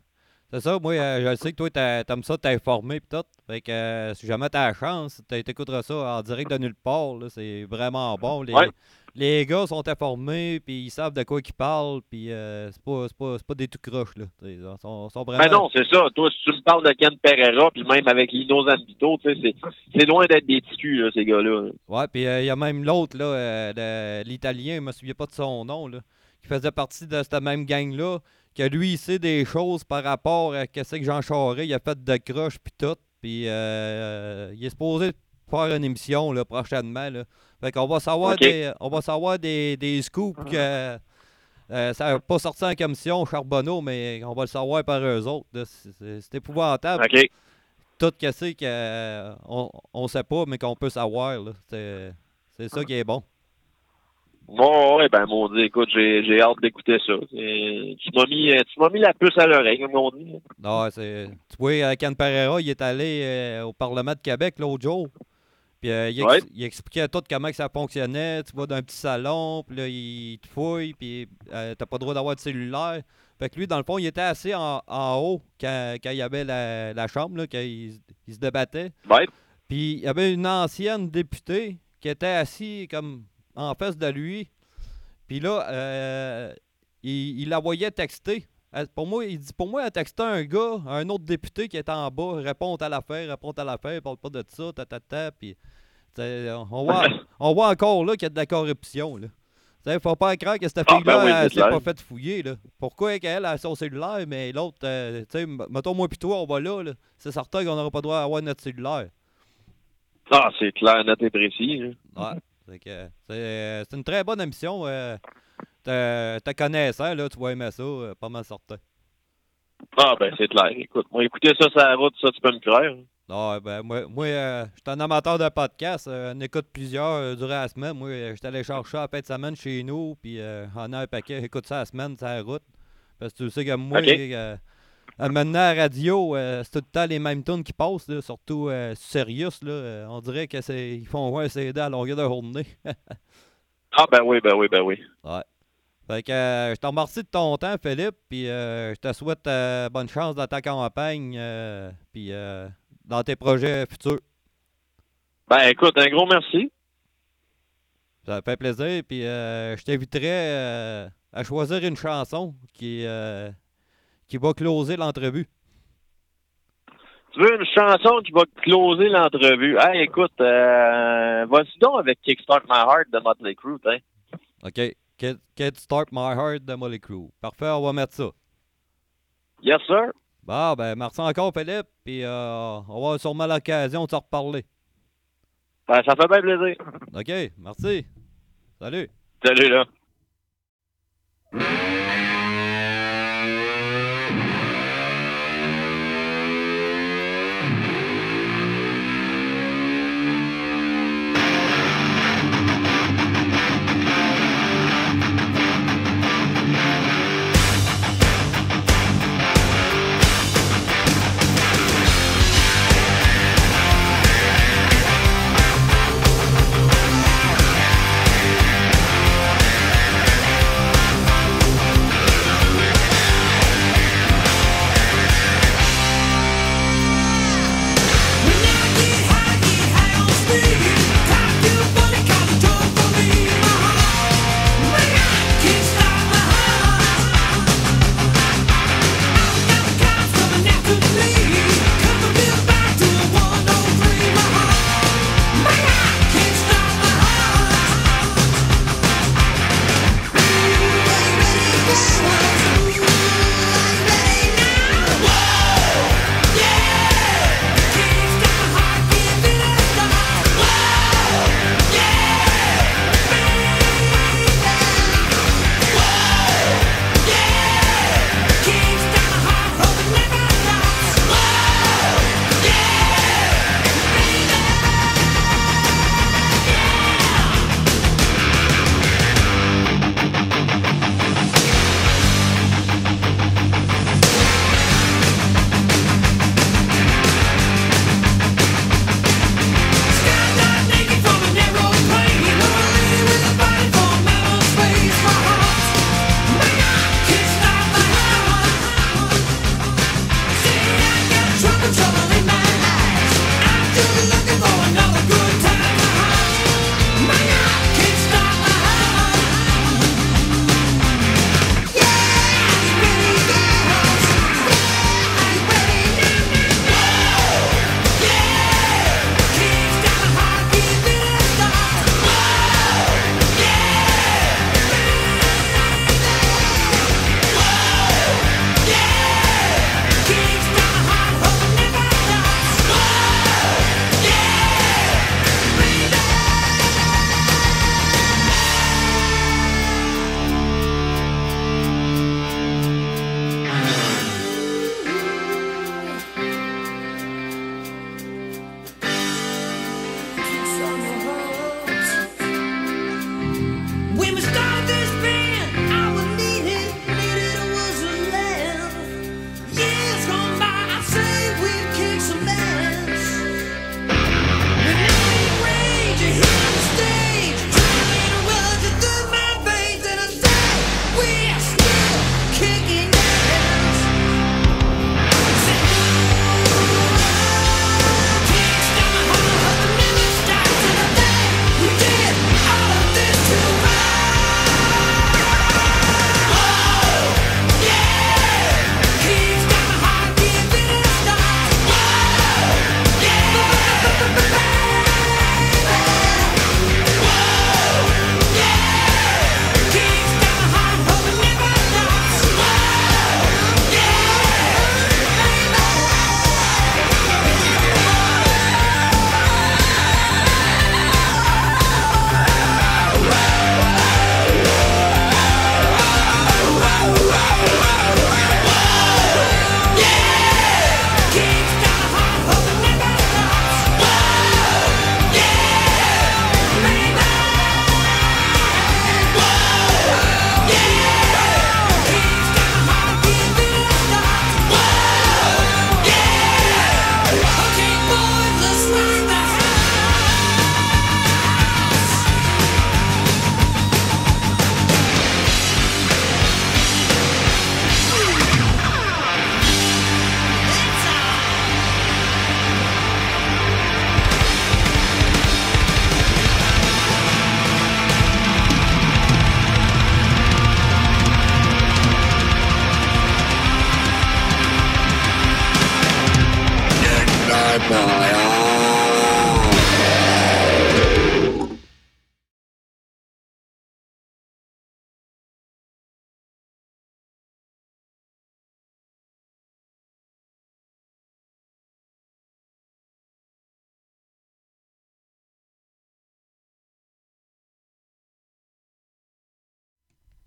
c'est ça, moi, je sais que toi, t'a- t'aimes ça t'informer pis tout. Fait que, si jamais t'as la chance, t'écouteras ça en direct de nulle part. C'est vraiment bon. Les, Ouais. Les gars sont informés, puis ils savent de quoi ils parlent, puis euh, c'est pas, pas, des tout croches, là. Ils sont, sont vraiment... Ben non, c'est ça. Toi, si tu me parles de Ken Pereira, puis même avec Lino Zambito, c'est loin d'être des petits culs, là, ces gars-là. Ouais, puis il y a même l'autre, là, euh, l'Italien, je me souviens pas de son nom, là, qui faisait partie de cette même gang-là, que lui, il sait des choses par rapport à ce que Jean Charest, il a fait de croche, puis tout, puis euh, il est supposé faire une émission, là, prochainement, là. Fait qu'on va savoir des, on va savoir des, des scoops que... euh, ça n'a pas sorti en commission Charbonneau, mais on va le savoir par eux autres. C'est- épouvantable OK. tout que c'est qu'on on sait pas, mais qu'on peut savoir. C'est ça qui est bon. Bon, ouais, ben, mon Dieu, écoute, j'ai hâte d'écouter ça. Et Tu m'as mis, euh, mis la puce à l'oreille, comme on dit. Non, c'est- tu vois, euh, Ken Pereira, il est allé euh, au Parlement de Québec l'autre jour. Puis euh, il, ex- Ouais. il expliquait tout comment que ça fonctionnait. Tu vas dans un petit salon, puis là, il te fouille, puis euh, t'as pas le droit d'avoir de cellulaire. Fait que lui, dans le fond, il était assis en, en haut quand, quand il y avait la, la chambre, là, quand il, il se débattait. Ouais. Puis il y avait une ancienne députée qui était assise comme en face de lui. Puis là, euh, il, il la voyait texter. Elle- Pour moi, il dit pour moi, elle textait un gars, un autre député qui était en bas, répond à l'affaire, répond à l'affaire, parle pas de ça, ta ta ta. Puis on voit, on voit encore là qu'il y a de la corruption. Là. T'sais, faut pas croire que cette Ah, fille-là, ben oui, elle s'est pas fait fouiller. Là. Pourquoi qu'elle a son cellulaire, mais l'autre, euh, tu sais, mettons moi puis toi, on va là. là. C'est certain qu'on n'aura pas le droit d'avoir notre cellulaire. Ah, c'est clair, net et précis. là. Ouais. Que, c'est c'est une très bonne émission. Euh, te connaissant, là, tu vas aimer ça, euh, pas mal certain. Ah, ben, c'est clair. Écoute, moi, écouter ça la route, ça, tu peux me croire. Ah, ben, moi, moi euh, je suis un amateur de podcast. Euh, on écoute plusieurs durant la semaine. Moi, je suis allé chercher à fin de semaine chez nous, puis on a un paquet. Écoute ça la semaine, la route. Parce que tu sais que moi, maintenant, à la radio, c'est tout le temps les mêmes tunes qui passent, là, surtout Sirius. Là, on dirait qu'ils font un CD à longueur de journée. ah, ben oui, ben oui, ben oui. Ouais. Fait que je te remercie de ton temps, Philippe, puis je te souhaite bonne chance dans ta campagne, puis dans tes projets futurs. Ben écoute, un gros merci. Ça fait plaisir. Puis euh, je t'inviterai euh, à choisir une chanson qui, euh, qui va closer l'entrevue. Tu veux une chanson qui va closer l'entrevue? Ah, écoute, vas-y donc avec Kickstart My Heart de Motley Crue, hein? OK. Kickstart My Heart de Motley Crue. Parfait, on va mettre ça. Yes, sir. Bon, ben, merci encore, Philippe. Puis, euh, on va avoir sûrement l'occasion de se reparler. Ben, ça fait bien plaisir. OK, merci. Salut. Salut, là.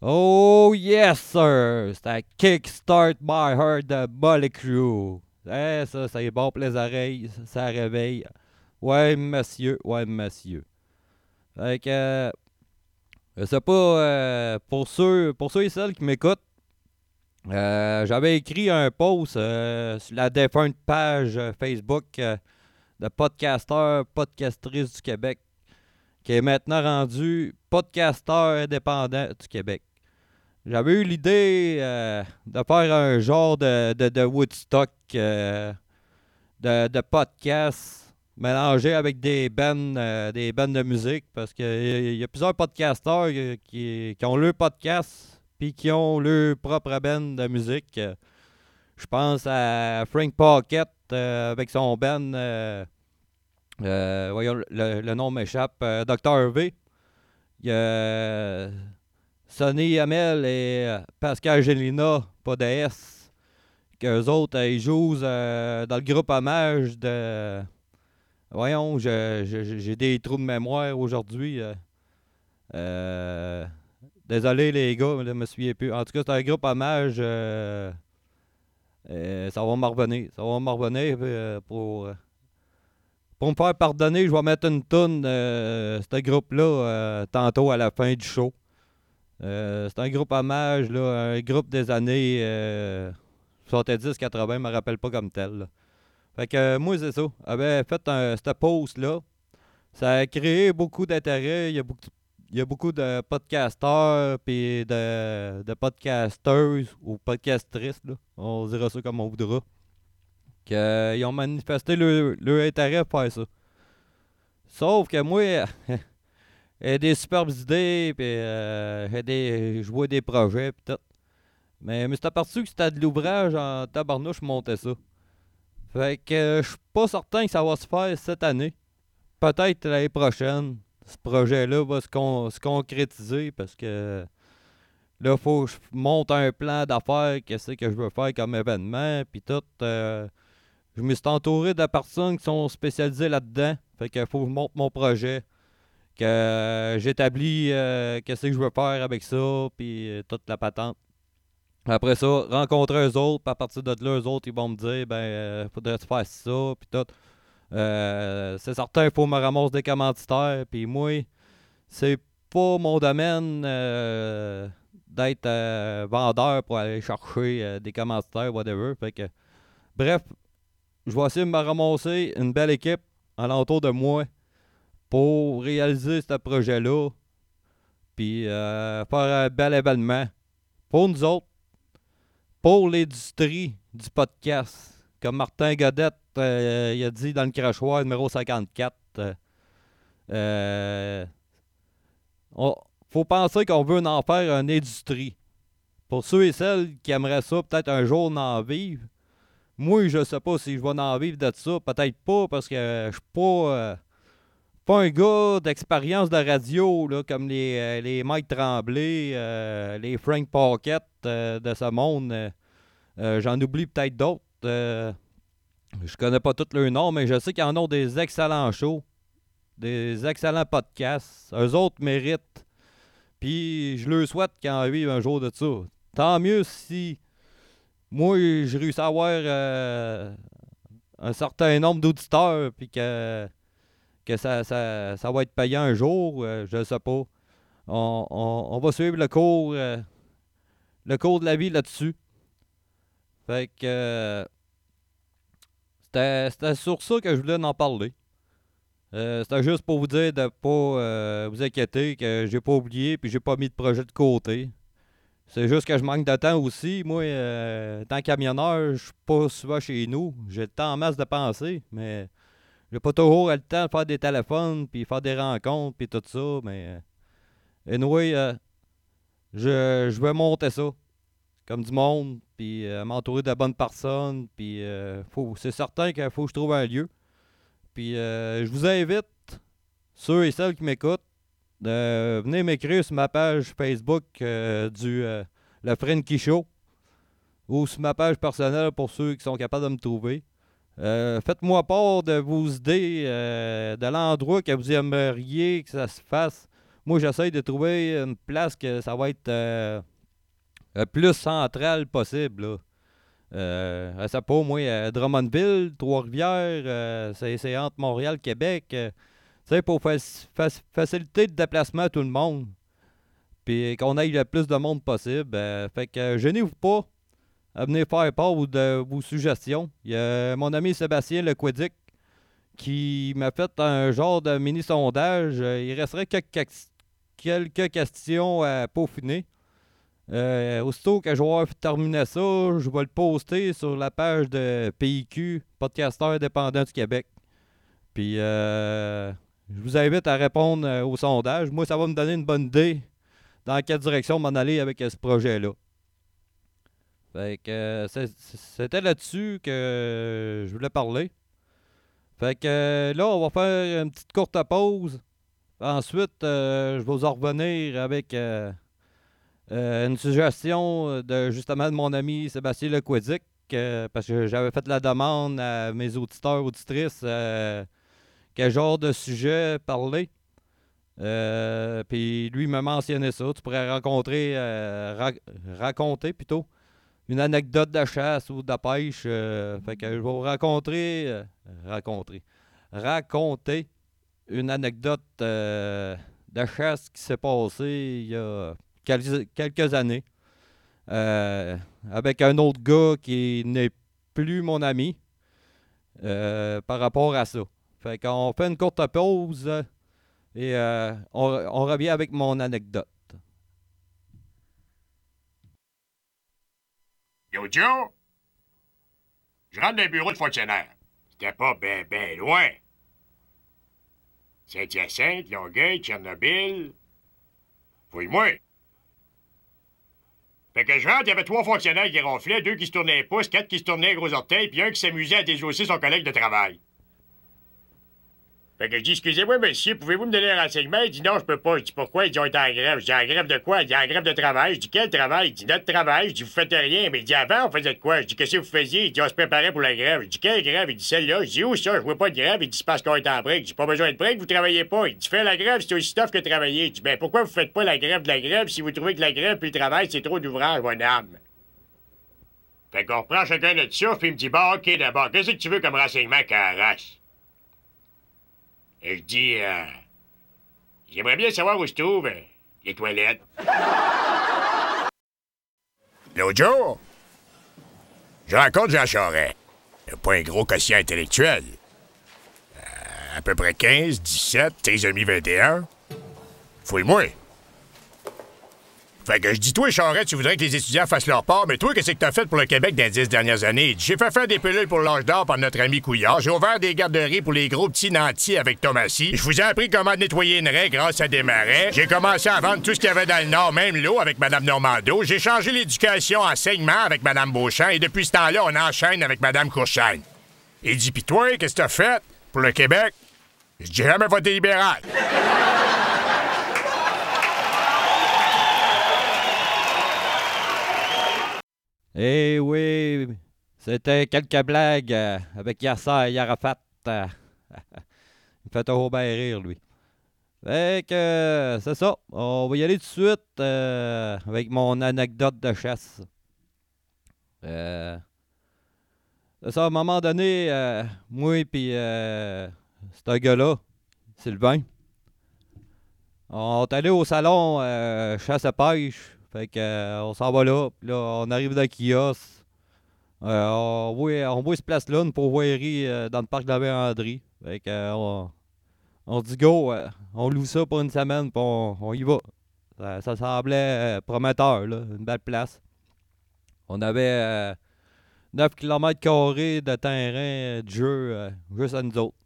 Oh yes, sir! C'était Kickstart My Heart de Bully Crew. Eh, ça, ça est bon pour les oreilles, ça réveille. Ouais, monsieur, ouais, monsieur. Fait que, euh, pas, euh, pour, ceux, pour ceux et celles qui m'écoutent, euh, j'avais écrit un post euh, sur la défunte page Facebook de podcasteurs, podcastrices du Québec, qui est maintenant rendu podcasteur indépendant du Québec. J'avais eu l'idée euh, de faire un genre de, de, de Woodstock euh, de, de podcast mélangé avec des bands, euh, des bands de musique parce qu'il y, y a plusieurs podcasteurs qui, qui ont leur podcast puis qui ont leur propre band de musique. Je pense à Frank Pocket avec son band, voyons, le, le nom m'échappe, Dr. V. Il y a Sonny Hamel et euh, Pascal Gélina, pas de S. Qu'eux autres, euh, ils jouent euh, dans le groupe hommage de. Voyons, j'ai des trous de mémoire aujourd'hui. désolé les gars, je me souviens plus. En tout cas, c'est un groupe hommage. ça va me revenir. Ça va me revenir pour. pour me faire pardonner, je vais mettre une tonne de ce groupe-là tantôt à la fin du show. Euh, c'est un groupe hommage, là, un groupe des années euh, 70-80, je me rappelle pas comme tel. Fait que euh, moi, c'est ça. J'avais fait un, cette pause-là. Ça a créé beaucoup d'intérêt. Il y a beaucoup, de podcasteurs puis de, de podcasteuses ou podcastrices, on dira ça comme on voudra. Que, euh, ils ont manifesté leur, leur intérêt à faire ça. Sauf que moi, j'ai des superbes idées, puis euh, je vois des projets, puis tout. Mais je me suis aperçu que c'était de l'ouvrage en tabarnouche monter ça. Fait que euh, je suis pas certain que ça va se faire cette année. Peut-être l'année prochaine. Ce projet-là va se, con- se concrétiser parce que là, faut que je monte un plan d'affaires, qu'est-ce que je veux faire comme événement, puis tout. euh, je me suis entouré de personnes qui sont spécialisées là-dedans. Fait que faut que je monte mon projet. Que j'établis euh, qu'est-ce que je veux faire avec ça, puis euh, toute la patente. Après ça, rencontrer eux autres, puis à partir de là, eux autres, ils vont me dire, ben, euh, faudrait se faire ça, puis tout. C'est certain, il faut me ramasser des commanditaires, puis moi, c'est pas mon domaine d'être vendeur pour aller chercher des commanditaires, whatever. Fait que, bref, je vais essayer de me ramasser une belle équipe alentour de moi pour réaliser ce projet-là, puis euh, faire un bel événement pour nous autres, pour l'industrie du podcast. Comme Martin Godette euh, a dit dans le crachoir numéro 54, euh, euh, on- faut penser qu'on veut en faire une industrie. Pour ceux et celles qui aimeraient ça, peut-être un jour en vivre, moi, je sais pas si je vais en vivre de ça. Peut-être pas, parce que je suis pas, pas un gars d'expérience de radio, là, comme les, euh, les Mike Tremblay, euh, les Frank Pocket euh, de ce monde. J'en oublie peut-être d'autres. Je connais pas tous leurs noms, mais je sais qu'ils en ont des excellents shows, des excellents podcasts. Eux autres méritent. Puis je leur souhaite qu'ils en vivent un jour de ça. Tant mieux si moi, j'ai réussi à avoir un certain nombre d'auditeurs, puis que, que ça, ça, ça va être payant un jour, euh, je sais pas. On, on- va suivre le cours, euh, le cours de la vie là-dessus. Fait que euh, c'était sur ça que je voulais en parler. C'était juste pour vous dire de pas euh, vous inquiéter que j'ai pas oublié puis j'ai pas mis de projet de côté. C'est juste que je manque de temps aussi. Moi, tant camionneur, je suis pas souvent chez nous. J'ai le temps en masse de penser, mais j'ai pas toujours le temps de faire des téléphones, puis faire des rencontres, puis tout ça. Mais, euh, anyway, euh, je, je vais monter ça comme du monde, puis euh, m'entourer de bonnes personnes, puis euh, c'est certain qu'il faut que je trouve un lieu. Puis je vous invite, ceux et celles qui m'écoutent, de venir m'écrire sur ma page Facebook du Le Frankie Show ou sur ma page personnelle pour ceux qui sont capables de me trouver. Euh, Faites-moi part de vos idées, euh, de l'endroit que vous aimeriez que ça se fasse. moi, j'essaye de trouver une place que ça va être euh, le plus central possible. Là. Euh, sais pas, moi, Drummondville, Trois-Rivières, c'est c'est entre Montréal, Québec. sais, pour fac- fac- faciliter le déplacement à tout le monde. Puis qu'on aille le plus de monde possible. fait que gênez-vous pas à venir faire part de vos suggestions. Il y a mon ami Sébastien Lequidic qui m'a fait un genre de mini-sondage. Euh, Il resterait quelques, quelques questions à peaufiner. Euh, aussitôt que je vais terminé ça, je vais le poster sur la page de PIQ, Podcasteur indépendant du Québec. Puis, euh, je vous invite à répondre au sondage. Moi, ça va me donner une bonne idée dans quelle direction m'en aller avec ce projet-là. Fait que euh, c'était là-dessus que je voulais parler. Fait que euh, là, on va faire une petite courte pause. Ensuite, euh, je vais vous en revenir avec une suggestion de justement de mon ami Sébastien Lequidic, euh, parce que j'avais fait la demande à mes auditeurs, auditrices, quel genre de sujet parler. Puis lui il m'a mentionné ça. Tu pourrais rencontrer, ra- raconter plutôt une anecdote de chasse ou de pêche. euh, fait que je vais vous rencontrer, euh, raconter, raconter une anecdote euh, de chasse qui s'est passée il y a quel- quelques années avec un autre gars qui n'est plus mon ami par rapport à ça. Fait qu'on fait une courte pause et on revient avec mon anecdote. Yo, Joe? Je rentre dans le bureau de fonctionnaire. C'était pas ben, ben loin. Saint-Hyacinthe, Longueuil, Tchernobyl. Fouille-moi. Fait que je rentre, il y avait trois fonctionnaires qui ronflaient, deux qui se tournaient les pouces, quatre qui se tournaient les gros orteils, puis un qui s'amusait à désosser son collègue de travail. Fait que je dis, excusez-moi, monsieur, pouvez-vous me donner un renseignement? Il dit, non, je peux pas. Je dis, pourquoi? Il dit, on en grève. Je dis, en grève de quoi? Il dit, en grève de travail. Je dis, quel travail? Il dit, notre travail. Je dis, vous faites rien. Mais il dit, avant, on faisait de quoi? Je dis, qu'est-ce que vous faisiez? Il dit, on se préparait pour la grève. Je dis, quelle grève? Il dit, celle-là. Je dis, où ça? Je vois pas de grève. Il dit, parce qu'on est en break. Je dis, pas besoin de break, vous travaillez pas. Il dit, fais la grève, c'est aussi tough que travailler. Je dis, ben, pourquoi vous faites pas la grève de la grève si vous trouvez que la grève puis le travail, c'est trop d'ouvrage, mon âme? Fait qu'on reprend chacun notre souffle, il me dit, bon, ok, d'abord, qu'est-ce que tu veux comme renseignement, Carache? Je dis, euh, j'aimerais bien savoir où se trouvent euh, les toilettes. L'autre jour, je rencontre Jean Charest. Pas un gros quotient intellectuel. Euh, à peu près 15, 17, trisomie 21. Fouille-moi. Fait que je dis, toi, Charest, tu voudrais que les étudiants fassent leur part, mais toi, qu'est-ce que t'as fait pour le Québec dans les dix dernières années? J'ai fait faire des pilules pour l'âge d'or par notre ami Couillard. J'ai ouvert des garderies pour les gros petits nantis avec Thomasy. Je vous ai appris comment nettoyer une raie grâce à des marais. J'ai commencé à vendre tout ce qu'il y avait dans le Nord, même l'eau avec Mme Normando. J'ai changé l'éducation enseignement avec Mme Beauchamp et depuis ce temps-là, on enchaîne avec Mme Courchaine. Il dit, pis toi, qu'est-ce que t'as fait pour le Québec? J'ai jamais voté libéral. Eh oui, c'était quelques blagues euh, avec Yasser et Arafat. euh. Il me fait trop bien rire, lui. Fait que c'est ça. On va y aller tout de suite euh, avec mon anecdote de chasse. Euh, c'est ça, à un moment donné, moi et euh, ce gars-là, Sylvain, on est allé au salon euh, chasse à pêche. Fait que euh, on s'en va là. Là, on arrive dans le kiosque. Euh, on, voit, on voit ce place-là, une pourvoirie euh, dans le parc de la Véranderie. Fait que euh, on, dit go, on loue ça pour une semaine, puis on, y va. Ça, semblait prometteur, là, une belle place. On avait euh, 9 km de terrain de jeu juste à nous autres.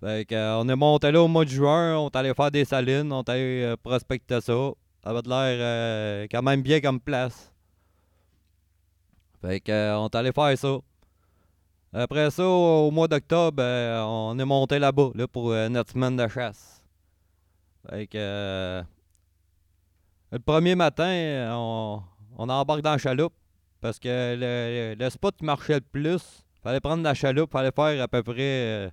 Fait que, on est monté là au mois de juin, on est allé faire des salines, on est allé prospecter ça. Ça avait l'air euh, quand même bien comme place. Fait euh, on est allé faire ça. Après ça, au mois d'octobre, euh, on est monté là-bas là, pour notre semaine de chasse. Fait que, le premier matin, on, on embarque dans la chaloupe parce que le, le spot qui marchait le plus, fallait prendre la chaloupe, fallait faire à peu près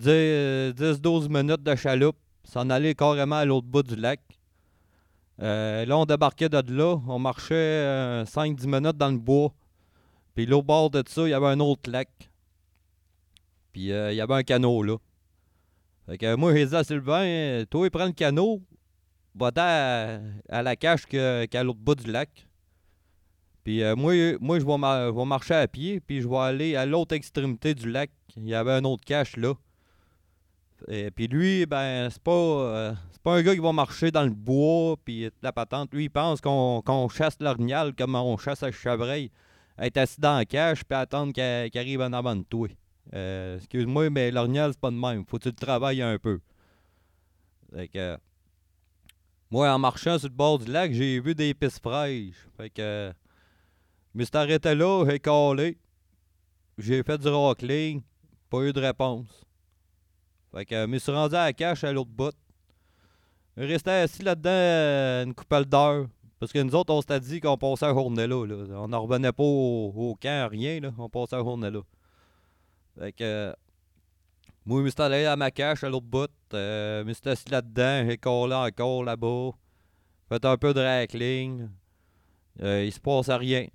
euh, 10-12 minutes de chaloupe s'en aller carrément à l'autre bout du lac. Euh, là, on débarquait de là. On marchait 5-10 minutes dans le bois. Puis l'autre bord de ça, il y avait un autre lac. Puis il y avait un canot là. Fait que moi, j'ai dit à Sylvain, toi, prends le canot, va à, la cache qu'à l'autre bout du lac. Puis euh, moi, moi je vais, marcher à pied, puis je vais aller à l'autre extrémité du lac. Il y avait un autre cache là. Et puis lui, ben, c'est pas, euh, pas un gars qui va marcher dans le bois, puis la patente. Lui, il pense qu'on chasse l'orignal comme on chasse un chevreuil. Être assis dans la cache, puis attendre qu'il arrive en avant de toi. Euh, excuse-moi, mais l'orignal, c'est pas de même. Faut que tu le travailles un peu. Fait que, moi, en marchant sur le bord du lac, j'ai vu des pistes fraîches. Fait que, je me suis arrêté là, j'ai collé. J'ai fait du rockling. Pas eu de réponse. Fait que, je me suis rendu à la cache à l'autre bout. Je restais assis là-dedans euh, une couple d'heures. Parce que nous autres, on s'était dit qu'on passait la journée là, On n'en revenait pas au, camp, rien. Là. On passait la journée là. Fait que, moi, je me suis allé à ma cache à l'autre bout. Euh, je me suis assis là-dedans. J'ai collé encore là-bas. Fait un peu de rackling. Euh, il se passe rien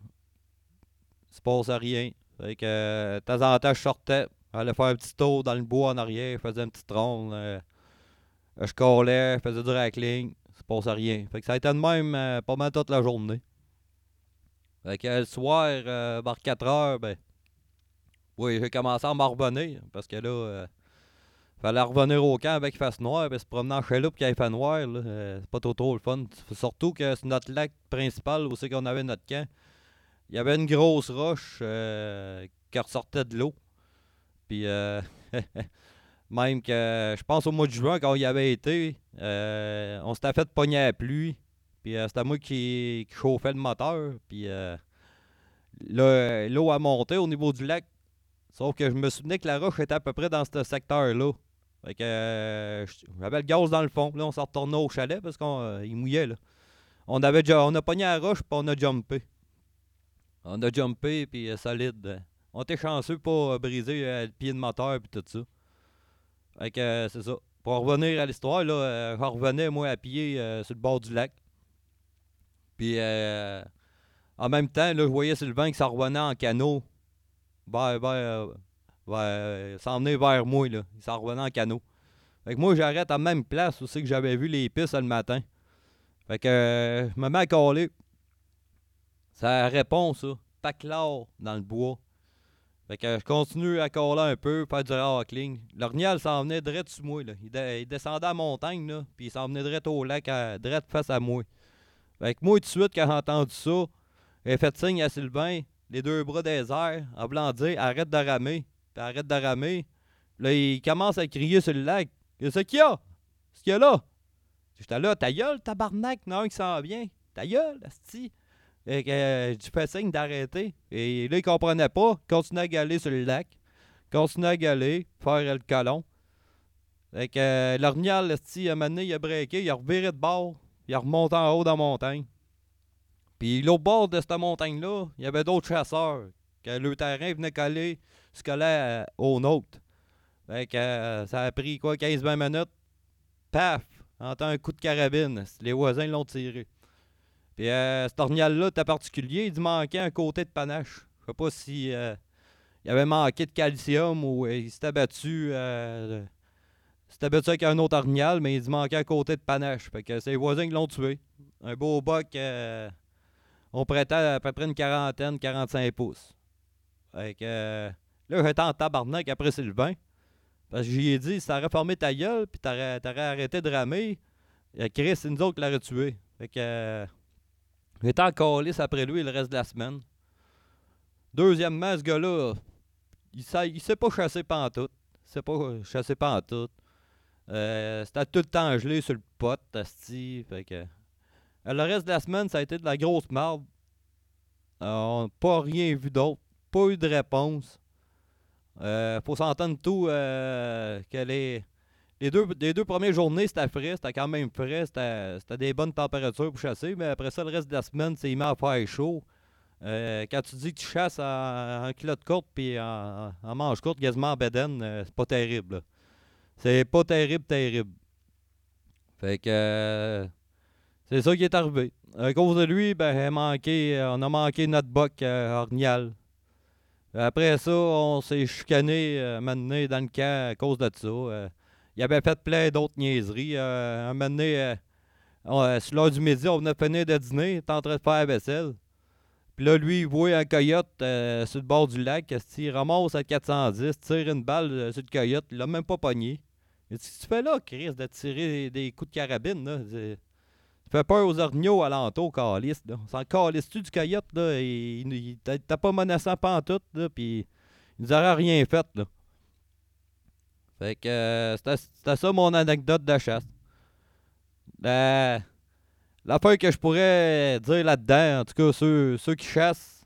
se passe rien. Fait que, euh, de temps en temps, je sortais, j'allais faire un petit tour dans le bois en arrière, faisais une petite ronde. Euh, je collais, faisais du rackling, se passe rien. Fait que ça a été de même euh, pas mal toute la journée. Fait que le soir, vers 4 heures, ben, oui, j'ai commencé à m'en revenir, parce que là, fallait revenir au camp avec face noire, puis se promener en chaloupe qui fait noir, c'est pas trop, trop le fun. Surtout que c'est notre lac principal où c'est qu'on avait notre camp il y avait une grosse roche euh, qui ressortait de l'eau. Puis euh, même que je pense au mois de juin, quand il y avait été, euh, on s'était fait pogner à pluie. Puis c'était moi qui, chauffais le moteur. Puis l'eau a monté au niveau du lac. Sauf que je me souvenais que la roche était à peu près dans ce secteur-là. Fait que j'avais le gaz dans le fond. Là, on s'est retourné au chalet parce qu'il mouillait. On avait on a pogné la roche puis on a jumpé. On a jumpé, puis euh, solide. On était chanceux pour euh, briser euh, le pied de moteur, puis tout ça. Fait que c'est ça. Pour revenir à l'histoire, là, je revenais, moi, à pied sur le bord du lac. Puis en même temps, là, je voyais Sylvain qui s'en revenait en canot. Vers, vers, vers, s'en venait vers moi, là. Il s'en revenait en canot. Fait que moi, j'arrête à la même place aussi que j'avais vu les pistes le matin. Fait que je me mets à coller. Ça répond, ça. Pas clair dans le bois. Fait que je continue à coller un peu, faire du rockling. L'orignal s'en venait direct sur moi. Là. Il, descendait à la montagne, puis il s'en venait direct au lac, à, direct face à moi. Fait que moi, tout de suite, quand j'ai entendu ça, j'ai fait signe à Sylvain, les deux bras airs, en blanc arrête de ramer. Puis arrête de ramer. Là, il commence à crier sur le lac. Qu'est-ce qu'il y a? Qu'est-ce qu'il y a là? J'étais là, ta gueule, tabarnak, non, il s'en vient. Ta gueule, asti. Euh, je fais signe d'arrêter. Et là, il comprenait pas. Continue à galer sur le lac. Continue à galer, faire le colon. Fait que euh, l'ornial, à un moment donné, il a breaké, il a reviré de bord, il a remonté en haut dans la montagne. Puis l'autre bord de cette montagne-là, il y avait d'autres chasseurs. Que le terrain venait coller, se collait euh, au nôtre. Fait que euh, ça a pris quoi, 15-20 minutes. Paf! Entend un coup de carabine. Les voisins l'ont tiré. Puis euh, cet orignal-là était particulier. Il manquait un côté de panache. Je sais pas si euh, avait manqué de calcium ou euh, il s'était battu. Avec un autre orignal, mais il manquait un côté de panache. Fait que c'est les voisins qui l'ont tué. Un beau boc. On prêtait à peu près une quarantaine, 45 pouces. Fait que là, j'étais en tabarnak après Sylvain. Parce que j'y ai dit, si t'aurais formé ta gueule, puis t'aurais, arrêté de ramer, Chris, c'est nous autres qui l'aurait tué. Fait que J'étais en lisse après lui le reste de la semaine. Deuxièmement, ce gars-là, il sait, il sait pas chasser pantoute. Il sait pas chasser pantoute. Euh, C'était tout le temps gelé sur le pot, asti. Fait que... Euh, le reste de la semaine, ça a été de la grosse marde. Euh, pas rien vu d'autre. Pas eu de réponse. Euh, faut s'entendre tout euh, qu'elle est les deux, les deux premières journées, c'était frais, c'était quand même frais, c'était des bonnes températures pour chasser, mais après ça, le reste de la semaine, c'est il à faire chaud. Euh, quand tu dis que tu chasses en, en courte puis en, manche courte, quasiment en bedaine, euh, c'est pas terrible. C'est pas terrible, terrible. Fait que euh, c'est ça qui est arrivé. À cause de lui, ben, manqué- on a manqué notre boc Ornial. Après ça, on s'est chicané donné dans le camp à cause de ça. Il avait fait plein d'autres niaiseries. Euh, un moment donné, euh, euh, sur l'heure du midi, on venait de finir de dîner, il était en train de faire la vaisselle. Puis là, lui, il voit un coyote euh, sur le bord du lac. Il ramasse à 410, tire une balle sur le coyote. Il l'a même pas pogné. Il dit tu fais là, Chris, de tirer des coups de carabine là? Tu fais peur aux orignaux alentours, calice. Là. S'en calisse-tu du coyote, là? Il, il- il- pas menaçant pantoute, là, puis il nous aurait rien fait, là. Fait que euh, c'était ça mon anecdote de chasse. La- L'affaire que je pourrais dire là-dedans, en tout cas ceux, ceux qui chassent,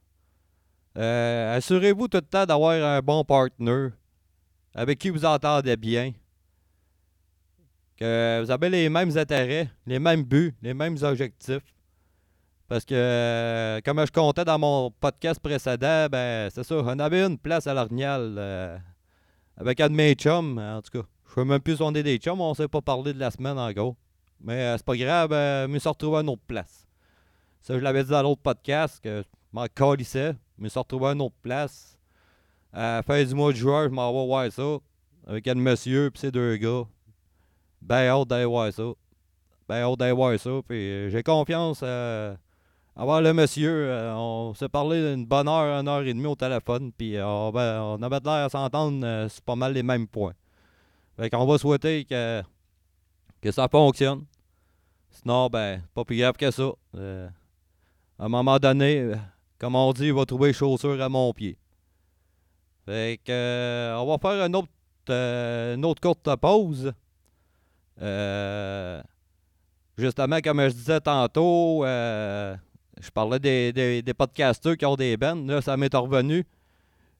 euh, assurez-vous tout le temps d'avoir un bon partner avec qui vous entendez bien. Que vous avez les mêmes intérêts, les mêmes buts, les mêmes objectifs. Parce que, comme je comptais dans mon podcast précédent, ben, c'est ça, on avait une place à l'Ornial euh, avec un de mes chums, en tout cas. Je sais même plus si on est des chums, on s'est pas parlé de la semaine en gros. Mais euh, c'est pas grave, euh, je me suis retrouvé à une autre place. Ça, je l'avais dit dans l'autre podcast, que je m'en calissais. Je me suis retrouvé à une autre place. À la fin du mois de juin, je m'en vais voir ça. Avec un monsieur et ses deux gars. Ben hâte d'aller voir ça. Ben hâte d'aller voir ça. Puis euh, j'ai confiance à avoir le monsieur. euh, on s'est parlé d'une bonne heure, une heure et demie au téléphone. Puis euh, on, va- on avait l'air à s'entendre euh, sur pas mal les mêmes points. Fait qu'on va souhaiter que, que ça fonctionne. Sinon, ben, pas plus grave que ça. À un moment donné, comme on dit, il va trouver chaussures à mon pied. Fait que, on va faire une autre, une autre courte pause. Justement, comme je disais tantôt, je parlais des, des, podcasters qui ont des bands. Là, ça m'est revenu.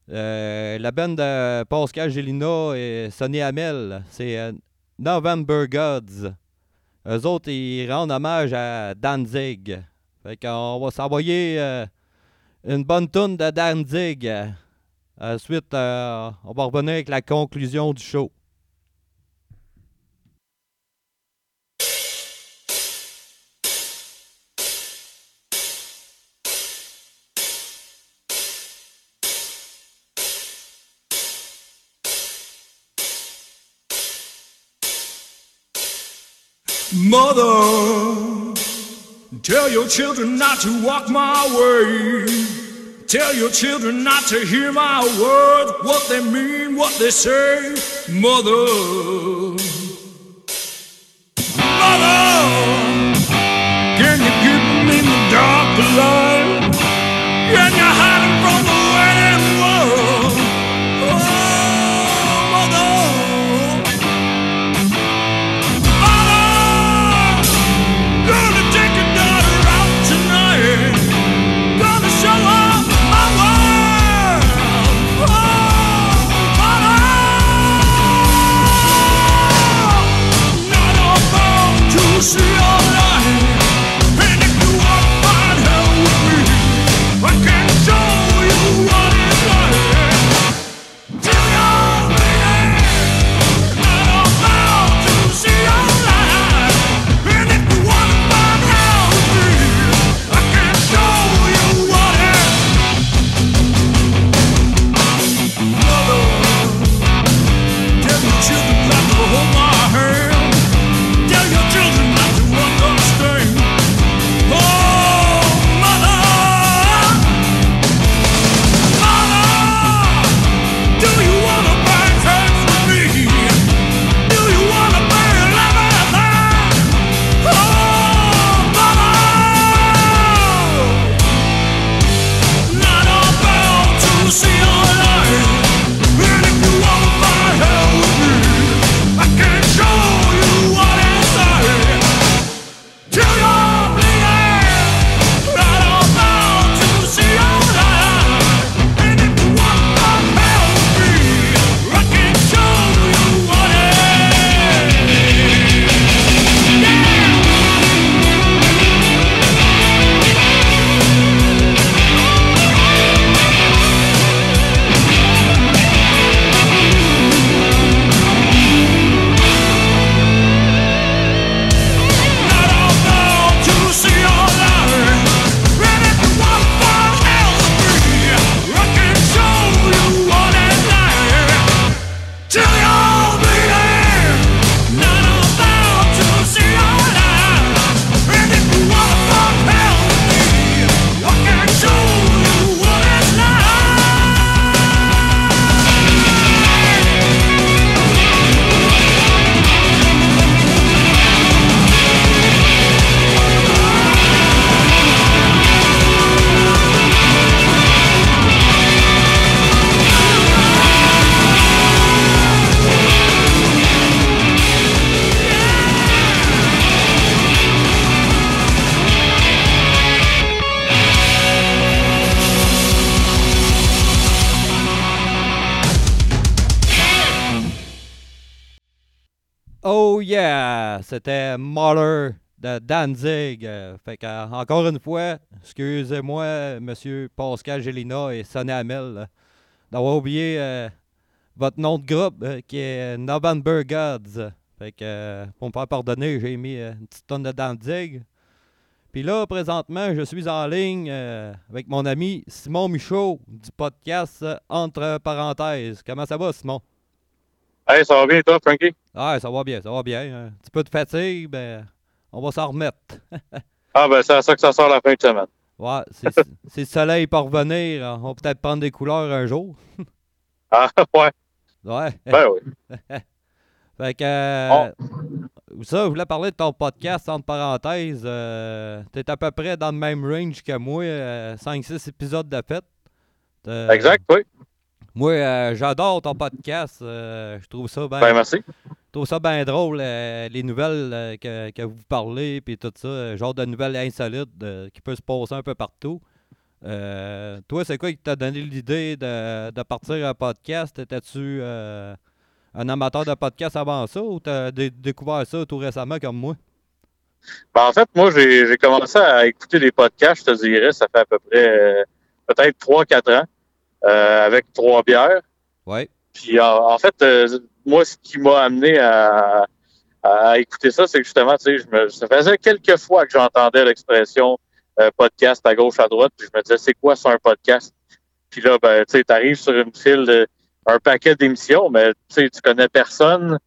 Euh, la band de Pascal Gélina et Sonny Hamel, c'est euh, November Gods. Eux autres, ils rendent hommage à Danzig. Fait qu'on va s'envoyer euh, une bonne tonne de Danzig. Ensuite, on va revenir avec la conclusion du show. Mother, tell your children not to walk my way. Tell your children not to hear my words, what they mean, what they say. Mother, c'était Mahler de Danzig. fait que, encore une fois, excusez-moi, monsieur Pascal Gélina et Sonny Hamel, d'avoir oublié euh, votre nom de groupe euh, qui est November Gods. Fait que, euh, pour me faire pardonner, j'ai mis une petite tonne de Danzig. Puis là, présentement, je suis en ligne avec mon ami Simon Michaud du podcast Entre parenthèses. Comment ça va, Simon? Hey, ça va bien, toi, Frankie? Ah, ça va bien, ça va bien. Un petit peu de fatigue, ben, on va s'en remettre. Ah, ben, c'est à ça que ça sort la fin de semaine. Ouais, si, le soleil peut revenir, on va peut-être prendre des couleurs un jour. Ah, ouais, Ouais. ben oui. Fait que. euh, Ça, je voulais parler de ton podcast, entre parenthèses. Euh, T'es à peu près dans le même range que moi, 5-6 épisodes de fête. Euh, Exact, oui. Moi, euh, j'adore ton podcast. euh, je trouve ça bien. Ben, merci. Je trouve ça bien drôle, euh, les nouvelles que, que vous parlez, puis tout ça, genre de nouvelles insolites qui peut se passer un peu partout. Toi, c'est quoi qui t'a donné l'idée de, de partir un podcast? Étais-tu un amateur de podcast avant ça ou t'as dé- découvert ça tout récemment comme moi? Ben, en fait, moi, j'ai commencé à écouter des podcasts, je te dirais, ça fait à peu près peut-être 3-4 ans, avec trois bières. Ouais. Puis, en, en fait, euh, moi, ce qui m'a amené à, à écouter ça, c'est que justement, tu sais, je me- ça faisait quelques fois que j'entendais l'expression euh, podcast à gauche, à droite, puis je me disais, c'est quoi ça, un podcast? Puis là, ben, tu sais, t'arrives sur une file, de, un paquet d'émissions, mais tu sais, tu connais personne.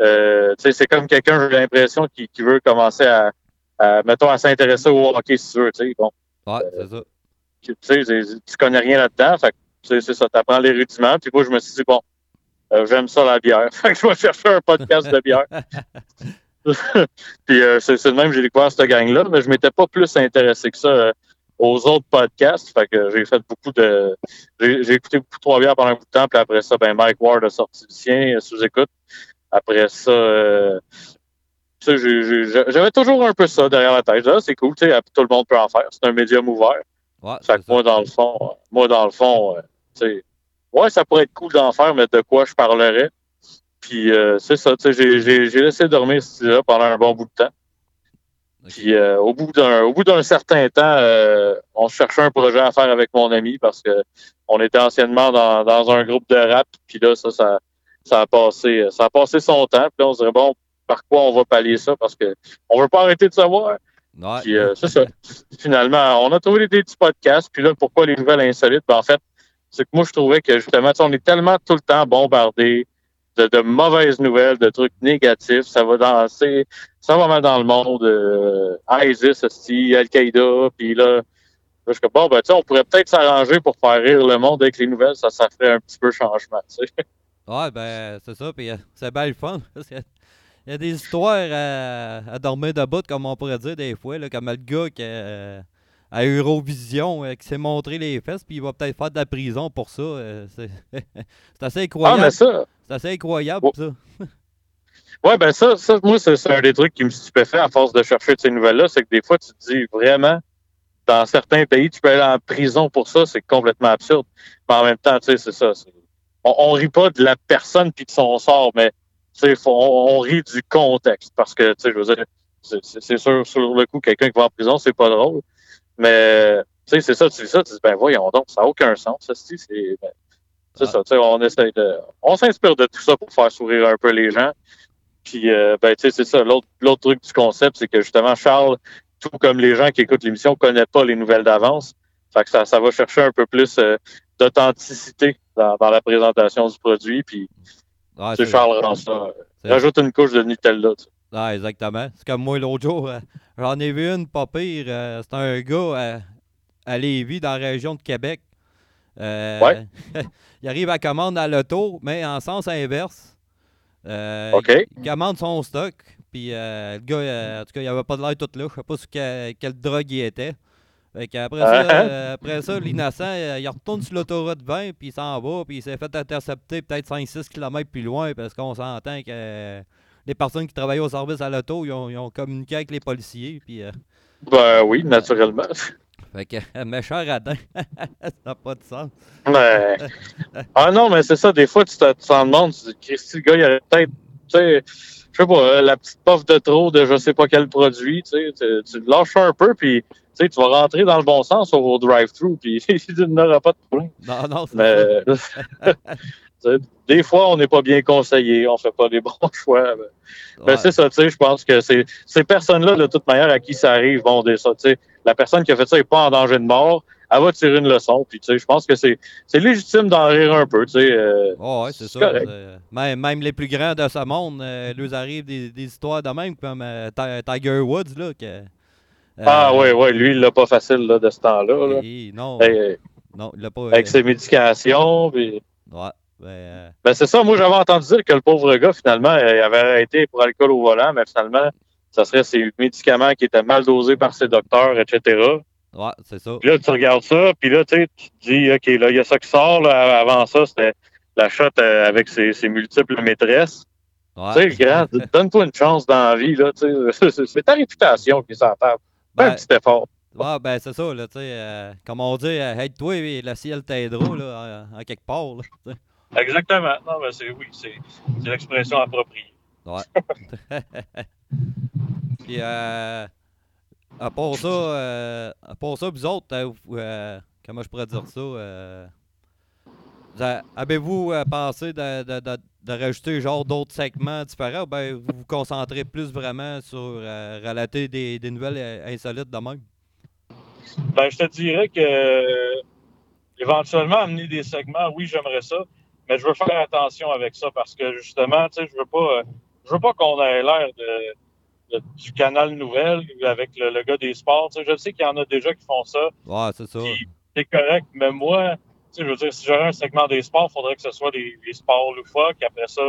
Euh, tu sais, c'est comme quelqu'un, j'ai l'impression, qui, qui veut commencer à, à, mettons, à s'intéresser au hockey, si tu veux, tu sais. Bon, Ouais, c'est ça. tu sais, tu connais rien là-dedans, fait c'est ça, t'apprends les rudiments, puis moi, je me suis dit, bon, euh, j'aime ça, la bière. Fait que je vais chercher un podcast de bière. puis euh, c'est de même que j'ai découvert cette gang-là, mais je m'étais pas plus intéressé que ça euh, aux autres podcasts. Fait que j'ai fait beaucoup de. J'ai écouté beaucoup de trois bières pendant un bout de temps, puis après ça, ben Mike Ward a sorti le sien euh, sous écoute. Après ça, j'avais toujours un peu ça derrière la tête. Ah, c'est cool, tu sais, tout le monde peut en faire. C'est un médium ouvert. Ouais, Fait que moi, dans le fond, moi, dans le fond, sais, ouais, ça pourrait être cool d'en faire, mais de quoi je parlerais. Puis euh, c'est ça, tu sais, j'ai- laissé dormir ce là pendant un bon bout de temps. Puis euh, au bout d'un au bout d'un certain temps, euh, on cherchait un projet à faire avec mon ami parce que on était anciennement dans, dans un groupe de rap. Puis là, ça, ça, ça a passé, ça a passé son temps. Puis là, on se dirait bon, par quoi on va pallier ça? Parce que on veut pas arrêter de savoir. Ouais. Puis euh, c'est ça. Finalement, on a trouvé des petits podcasts. Puis là, pourquoi les nouvelles insolites? Ben, en fait, c'est que moi, je trouvais que justement, on est tellement tout le temps bombardé de, de mauvaises nouvelles, de trucs négatifs. Ça va danser, ça va mal dans le monde. Euh, ISIS, aussi, Al-Qaïda. Puis là, je suis bon, ben, on pourrait peut-être s'arranger pour faire rire le monde avec les nouvelles. Ça, ça ferait un petit peu changement, tu sais. Ouais, ben, c'est ça. Puis euh, c'est bien le fun. Il y a des histoires à, à dormir debout, comme on pourrait dire des fois, là, comme le gars qui, euh, à Eurovision euh, qui s'est montré les fesses, puis il va peut-être faire de la prison pour ça. euh, c'est assez Ah, incroyable. mais ça, c'est assez incroyable, Oh. ça. Ouais, ben ça, ça moi, c'est un des trucs qui me stupéfait à force de chercher de ces nouvelles-là, c'est que des fois, tu te dis vraiment, dans certains pays, tu peux aller en prison pour ça, c'est complètement absurde. Mais en même temps, tu sais, c'est ça. On, on rit pas de la personne puis de son sort, mais tu sais, faut- on, on rit du contexte. Parce que, tu sais, je veux dire, c'est sûr, sur le coup, quelqu'un qui va en prison, c'est pas drôle. Mais, tu sais, c'est ça, tu dis ça, tu dis, ben voyons donc, ça n'a aucun sens, ça, c'est c'est ben, c'est Ah. ça, tu sais, on essaie de. On s'inspire de tout ça pour faire sourire un peu les gens. Puis, euh, ben, tu sais, c'est ça. L'autre, truc du concept, c'est que justement, Charles, tout comme les gens qui écoutent l'émission, ne connaissent pas les nouvelles d'avance. Fait que ça, ça va chercher un peu plus euh, d'authenticité dans, dans la présentation du produit. Puis, tu sais, Charles rend ça. Rajoute une couche de Nutella. tu sais. Ah, exactement. C'est comme moi l'autre jour. euh, J'en ai vu une pas pire. euh, c'est un gars euh, à Lévis, dans la région de Québec. Euh, Ouais. il arrive à commande à l'auto, mais en sens inverse. Euh, OK. Il, commande son stock. Puis le gars, en tout cas, il avait pas de l'air tout là. Je sais pas sur quelle, quelle drogue il était. Fait qu'après ça, Ah, hein? après ça, l'innocent, il retourne sur l'autoroute 20, puis il s'en va, puis il s'est fait intercepter peut-être 5-6 km plus loin, parce qu'on s'entend que les personnes qui travaillaient au service à l'auto, ils ont, ils ont communiqué avec les policiers, puis... euh, Ben oui, naturellement. fait que, méchant radin, ça n'a pas de sens. Mais... Ah non, mais c'est ça, des fois, tu te- tu t'en demandes, tu te dis, Christy, le gars, il aurait peut-être. Tu sais, je sais pas, euh, la petite puff de trop de je sais pas quel produit, tu sais, tu, lâches un peu, puis tu sais, tu vas rentrer dans le bon sens au drive-thru, puis tu n'auras pas de problème. Non, non, c'est Mais des fois, on n'est pas bien conseillé, on fait pas les bons choix. mais- ça. ben, Ouais. c'est ça, tu sais, je pense que c'est ces personnes-là, de toute manière, à qui ça arrive, bon, des, ça, tu sais, la personne qui a fait ça n'est pas en danger de mort, elle va tirer une leçon, puis tu sais, je pense que c'est c'est légitime d'en rire un peu, tu sais. euh, Oh, ouais, c'est ça. Même, même les plus grands de ce monde, euh, leur arrive des, des histoires de même, comme euh, Ti- Tiger Woods, là. Que, euh, Ah, ouais, ouais, lui, il l'a pas facile, là, de ce temps-là, là. non, non, il l'a pas. avec euh, ses médications, puis... Ouais, ben, euh, Ben, c'est ça, moi, j'avais entendu dire que le pauvre gars, finalement, euh, il avait arrêté pour alcool au volant, mais finalement, ça serait ses médicaments qui étaient mal dosés par ses docteurs, etc. ouais, c'est ça. Puis là, tu regardes ça, puis là, tu sais, tu te dis, OK, là, il y a ça qui sort. Là, avant ça, c'était la shot euh, avec ses, ses multiples maîtresses. Ouais. Tu sais, grand, donne-toi une chance dans la vie, là, tu sais. C'est- ta réputation qui s'en tape. Fais Ben, un petit effort. ouais, ben, c'est ça, là, tu sais. euh, comme on dit, aide-toi et le ciel t'aidera, là, en, en quelque part, là. Exactement. Non, mais c'est, oui, c'est c'est l'expression appropriée. Puis, euh, à part ça, euh, à part ça, vous autres, euh, euh, comment je pourrais dire ça? euh, Avez-vous euh, pensé de, de, de, de rajouter genre d'autres segments différents ou ben vous vous concentrez plus vraiment sur relater des, des nouvelles insolites de même? Ben, je te dirais que éventuellement amener des segments, oui, j'aimerais ça, mais je veux faire attention avec ça parce que justement, tu sais, je veux pas, euh, je veux pas qu'on ait l'air de, de- du canal nouvelle avec le, le gars des sports. Tu sais, je sais qu'il y en a déjà qui font ça, Ouais, c'est ça. C'est correct, mais moi, tu sais, je veux dire, si j'aurais un segment des sports, il faudrait que ce soit des, des sports loufoques, après ça,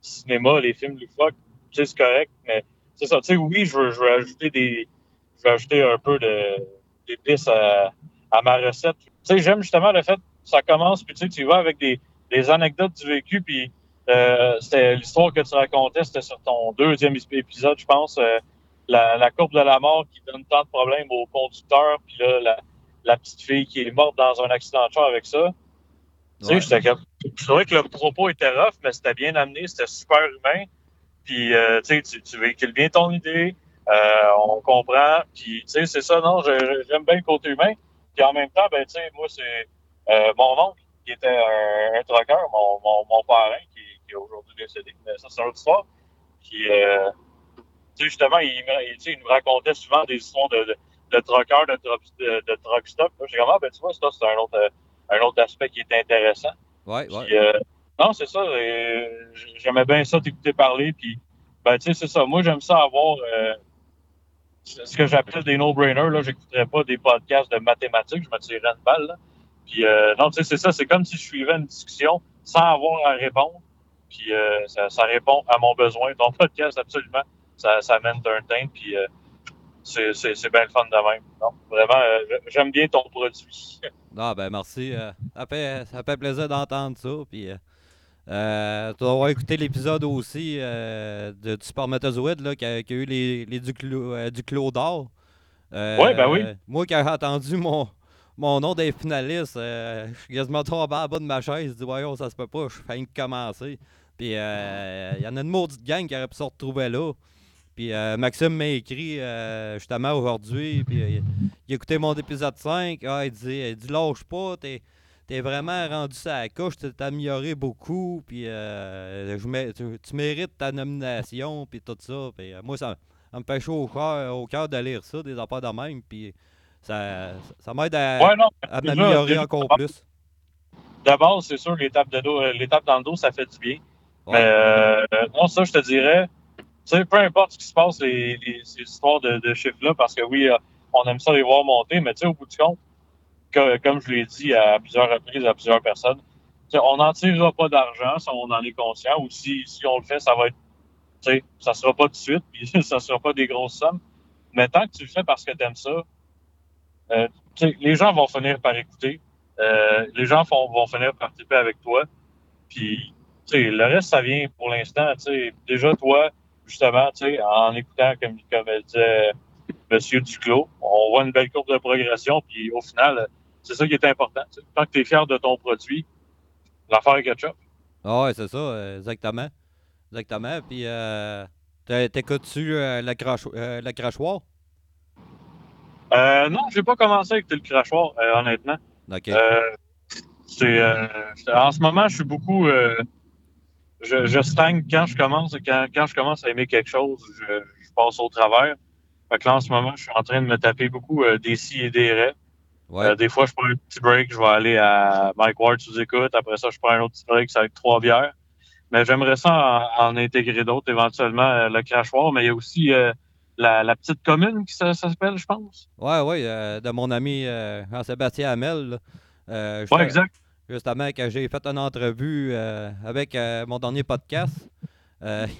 cinéma, les films loufoques, tu sais, c'est correct, mais c'est ça, tu sais, oui, je veux, je veux ajouter des, je veux ajouter un peu de, d'épices à, à ma recette. Tu sais, j'aime justement le fait que ça commence, puis tu sais, tu vas avec des, des anecdotes du vécu, puis euh, c'était l'histoire que tu racontais, c'était sur ton deuxième épisode, je pense, euh, la, la courbe de la mort qui donne tant de problèmes au conducteur, puis là, la, la petite fille qui est morte dans un accident de char avec ça. Tu sais, je trouvais que le propos était rough, mais c'était bien amené, c'était super humain. Puis, euh, tu sais, tu, tu véhicules bien ton idée, euh, on comprend. Puis, tu sais, c'est ça, non, j'aime bien le côté humain. Puis en même temps, ben, tu sais, moi, c'est euh, mon oncle qui était un, un trucker, mon, mon, mon parrain qui, qui est aujourd'hui décédé, mais ça, c'est une autre histoire. Puis, euh, tu sais, justement, il, me- il, il nous racontait souvent des histoires de, de, de truckers, de, truck- de, de truck stop. J'ai comme, ah, ben, tu vois, ça, c'est un autre, un autre aspect qui est intéressant. Ouais, Puis, ouais. euh, non, c'est ça. euh, J'aimais bien ça, t'écouter parler. Puis, ben, tu sais, c'est ça. Moi, j'aime ça avoir euh, ce ce que j'appelle des no-brainers. Là, j'écouterais pas des podcasts de mathématiques. Je me tirerais une balle. Là. Puis, euh, non, tu sais, c'est ça. C'est comme si je suivais une discussion sans avoir à répondre. Puis, euh, ça, ça répond à mon besoin. Ton podcast, absolument, ça, ça m'entertain. Puis, euh, c'est c'est- c'est bien le fun de même. Non, vraiment, euh, j'aime bien ton produit. Ah ben merci. ça, fait, ça fait plaisir d'entendre ça. Puis, euh, tu dois avoir écouté l'épisode aussi euh, de, du spermatozoïde là, qui, a, qui a eu les, les duclos, euh, duclos d'or. Ouais, ben oui. Moi, quand j'ai entendu mon, mon nom des finalistes, euh, je suis quasiment tombé en bas de ma chaise. Je dis, voyons, ça se peut pas, je fais que commencer. Puis, euh, il y en a une maudite gang qui aurait pu se retrouver là. Puis euh, Maxime m'a écrit euh, justement aujourd'hui. Puis il a écouté mon épisode 5. Ah, il dit, il dit lâche pas, t'es, t'es vraiment rendu ça la couche, t'es amélioré beaucoup. Puis je tu, tu mérites ta nomination, puis tout ça. Puis moi, ça, ça me fait au cœur, au de lire ça, des affaires de même. Puis ça, ça m'aide à, Ouais, à m'améliorer encore plus. D'abord, c'est sûr, l'étape euh, l'étape dans le dos, ça fait du bien. Ouais. Mais euh, non, ça, je te dirais, tu sais, peu importe ce qui se passe, les, les- ces histoires de, de chiffres-là, parce que oui, euh, on aime ça les voir monter, mais tu sais, au bout du compte, que- comme je l'ai dit à plusieurs reprises à plusieurs personnes, on n'en tirera pas d'argent si on en est conscient, ou si, si on le fait, ça va être, tu sais, ça sera pas tout de suite, puis ça sera pas des grosses sommes. Mais tant que tu le fais parce que tu aimes ça, euh, les gens vont finir par écouter. Euh, les gens font- vont finir par participer avec toi. Puis, le reste, ça vient pour l'instant. Déjà, toi, justement, en écoutant, comme, comme disait M. Duclos, on voit une belle courbe de progression. Puis, au final, c'est ça qui est important. Tant que tu es fier de ton produit, l'affaire est ketchup. Ah ouais, c'est ça, euh, exactement. Exactement. Puis, euh, T'écoutes-tu crachoir? Euh, non, j'ai pas commencé avec le crachoir, euh, honnêtement. Ok. Euh, c'est, euh, c'est- en ce moment, je suis beaucoup. euh, je, je stagne quand je commence. Quand, quand je commence à aimer quelque chose, je, je passe au travers. Fait que là, en ce moment, je suis en train de me taper beaucoup euh, des si et des ré. ouais. Euh, des fois, je prends un petit break, je vais aller à Mike Ward sous écoute. Après ça, je prends un autre petit break, ça va être trois bières. Mais j'aimerais ça en, en intégrer d'autres, éventuellement, le crachoir. Mais il y a aussi euh, la, la petite commune qui ça, ça s'appelle, je pense. Ouais, ouais, euh, de mon ami euh, Jean-Sébastien Hamel. Euh, juste- exact. Justement, quand j'ai fait une entrevue euh, avec mon dernier podcast. Il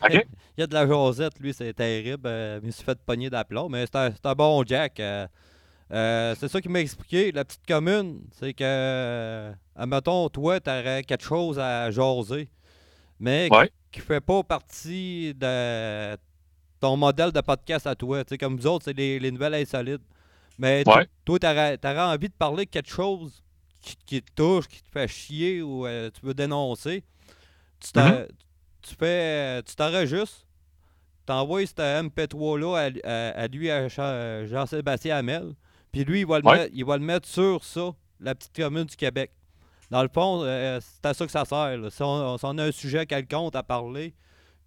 y a de la jasette, lui, c'est terrible. il me suis fait pogner d'aplomb, mais c'est un, bon Jack. c'est ça qui m'a expliqué. La petite commune, c'est que, admettons, toi, tu aurais quelque chose à jaser, mais Ouais. qui ne fait pas partie de ton modèle de podcast à toi. Tu sais, comme vous autres, c'est les, les nouvelles insolites. Mais Ouais. toi, tu aurais, envie de parler de quelque chose qui, qui te touche, qui te fait chier ou euh, tu veux dénoncer. Tu Mhm. tu fais, tu t'enregistres, t'envoies ce MP3-là à, à- à lui, à Jean- Jean-Sébastien Hamel, puis lui, il va, le Ouais. mettre, il va le mettre sur ça, la petite commune du Québec. Dans le fond, euh, c'est à ça que ça sert. là. Si, on, si on a un sujet quelconque à parler,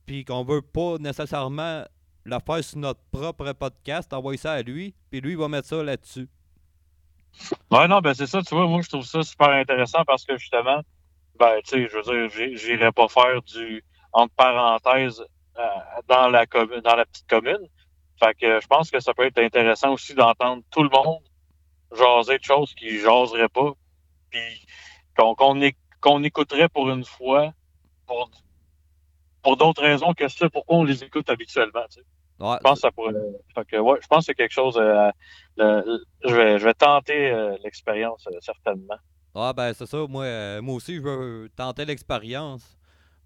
puis qu'on veut pas nécessairement le faire sur notre propre podcast, envoyer ça à lui, puis lui, il va mettre ça là-dessus. Ouais, non, ben c'est ça, tu vois, moi je trouve ça super intéressant parce que justement, ben, tu sais, je veux dire, j'irais pas faire du entre parenthèses euh, dans la dans la petite commune. Fait que je pense que ça peut être intéressant aussi d'entendre tout le monde jaser de choses qu'ils jaseraient pas. Puis qu'on écouterait pour une fois pour, pour d'autres raisons que ce pourquoi on les écoute habituellement. tu sais. Ouais, Je pense que ça pourrait. Fait que, ouais, je pense que c'est quelque chose. euh, le- je, vais, je vais tenter euh, l'expérience, euh, certainement. Ah ben c'est ça, moi, moi aussi je veux tenter l'expérience.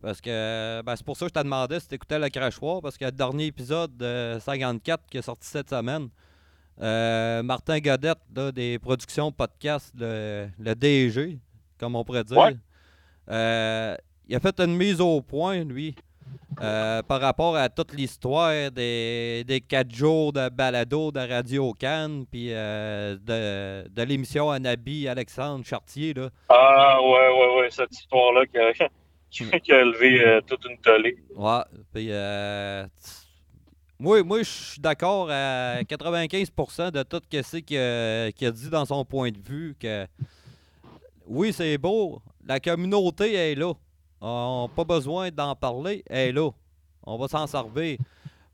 Parce que ben, c'est pour ça que je t'ai demandé si t'écoutais le crachoir, parce que le dernier épisode de 54 qui est sorti cette semaine, Martin Godette là, des productions podcast, le, le DG, comme on pourrait dire. Ouais. il a fait une mise au point, lui, euh, par rapport à toute l'histoire des, des quatre jours de balado de Radio Cannes, puis euh, de, de l'émission Anabi Alexandre Chartier. Là. Ah, ouais, ouais, ouais, cette histoire-là qui a, qui, a élevé euh, toute une tollée. Ouais, puis moi, moi je suis d'accord à 95% de tout ce qu'il a, qu'il a dit dans son point de vue que oui, c'est beau, la communauté est là. On n'a pas besoin d'en parler, elle est là. On va s'en servir.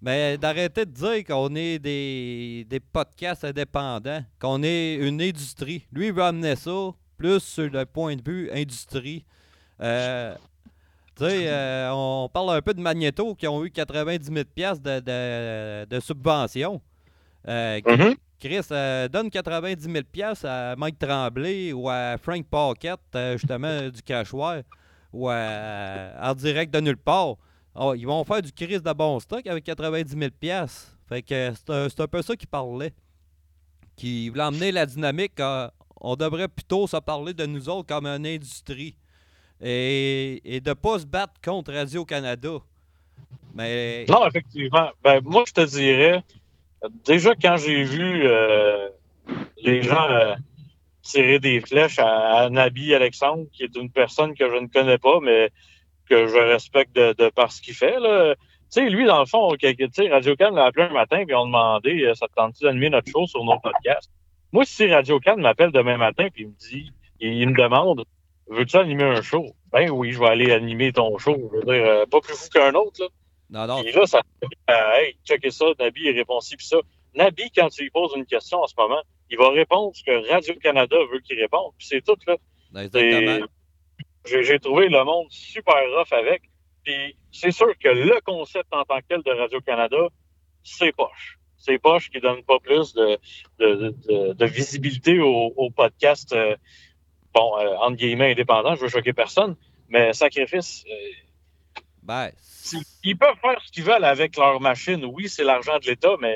Mais d'arrêter de dire qu'on est des, des podcasts indépendants, qu'on est une industrie. Lui, il veut amener ça plus sur le point de vue industrie. Euh, tu sais, euh, on parle un peu de Magneto qui ont eu 90 000 piastres de, de, de subvention. Euh, Mhm. Chris, donne 90 000 piastres à Mike Tremblay ou à Frank Pocket, euh, justement, du cachoir, ou en direct de nulle part. Oh, ils vont faire du Chris de bon stock avec 90 000 piastres. Fait que c'est un, un peu ça qu'il parlait. Qui voulait emmener la dynamique. on devrait plutôt se parler de nous autres comme une industrie. Et, et de pas se battre contre Radio-Canada. Mais. Non, effectivement. Ben, moi, je te dirais, déjà quand j'ai vu euh, les gens euh, tirer des flèches à, à Nabi Alexandre, qui est une personne que je ne connais pas, mais que je respecte de, de par ce qu'il fait, là. Tu sais, lui, dans le fond, Radio Can l'a appelé un matin et on demandé euh, ça te tente d'animer notre show sur nos podcasts? Moi, si Radio Can m'appelle demain matin puis il me dit, il, il me demande Veux-tu animer un show? Ben oui, je vais aller animer ton show. Je veux dire, euh, pas plus fou qu'un autre, là. Non, non. Puis là, ça euh, hey, checkez ça, Nabi, il répond ci, puis ça. Nabi, quand tu lui poses une question en ce moment, il va répondre ce que Radio-Canada veut qu'il réponde. Puis c'est tout, là. Exactement. J'ai trouvé le monde super rough avec. Puis c'est sûr que le concept en tant que tel de Radio-Canada, c'est poche. C'est poche qui donne pas plus de, de, de, de visibilité au, au podcast, euh, bon, euh, entre guillemets, indépendant. Je veux choquer personne, mais sacrifice, euh, Ben, ils peuvent faire ce qu'ils veulent avec leur machine. Oui, c'est l'argent de l'État, mais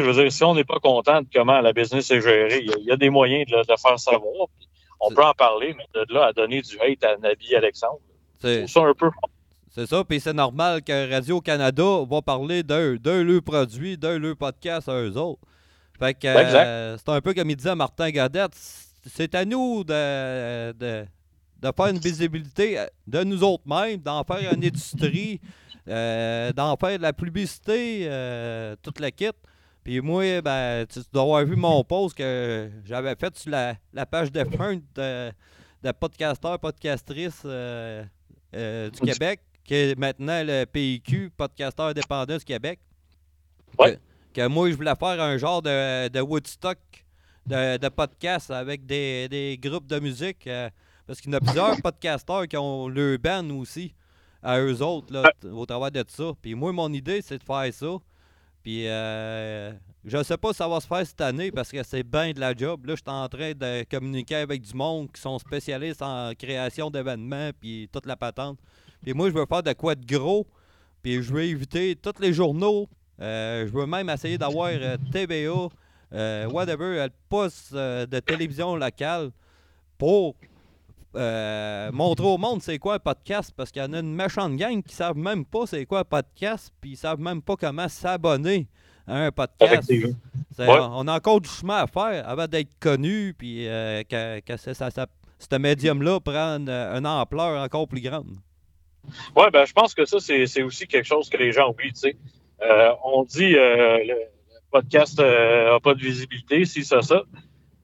je veux dire, si on n'est pas content de comment la business est gérée, il y a- il y, a des moyens de, le- de le faire savoir. on peut en parler, mais de là à donner du hate à Nabi Alexandre, c'est ça un peu. C'est ça, puis c'est normal que Radio-Canada va parler d'un d'un leur produit, d'un leur podcast à eux autres. Fait que euh, c'est un peu comme il disait Martin Gadette, c'est à nous de, de, de faire une visibilité euh, de nous autres mêmes, d'en faire une industrie, euh, d'en faire de la publicité, euh, toute la kit. Puis moi, ben, tu tu dois avoir vu mon post que j'avais fait sur la, la page de front de, de podcasteurs, podcastrices euh, euh, du Québec, qui est maintenant le PIQ, podcasteur indépendant du Québec. Ouais. Que, que moi, je voulais faire un genre de, de Woodstock de, de podcast avec des, des groupes de musique. euh, parce qu'il y en a plusieurs podcasteurs qui ont le band aussi, à eux autres, là, au travers de ça. Puis moi, mon idée, c'est de faire ça. Puis euh, je sais pas si ça va se faire cette année parce que c'est bien de la job. Là, je suis en train de communiquer avec du monde qui sont spécialistes en création d'événements puis toute la patente. Puis moi, je veux faire de quoi de gros. Puis je veux éviter tous les journaux. Euh, je veux même essayer d'avoir euh, TVA, euh, whatever, euh, le poste de télévision locale pour euh, montrer au monde c'est quoi un podcast parce qu'il y en a une méchante gang qui savent même pas c'est quoi un podcast puis ils savent même pas comment s'abonner à un podcast. Ouais. On a encore du chemin à faire avant d'être connu puis euh, que, que ça, ça- ça- ce médium-là prenne euh, une ampleur encore plus grande. Ouais, ben, je pense que ça, c'est aussi quelque chose que les gens oublient. Euh, on dit le, le podcast n'a pas de visibilité, si ça, ça.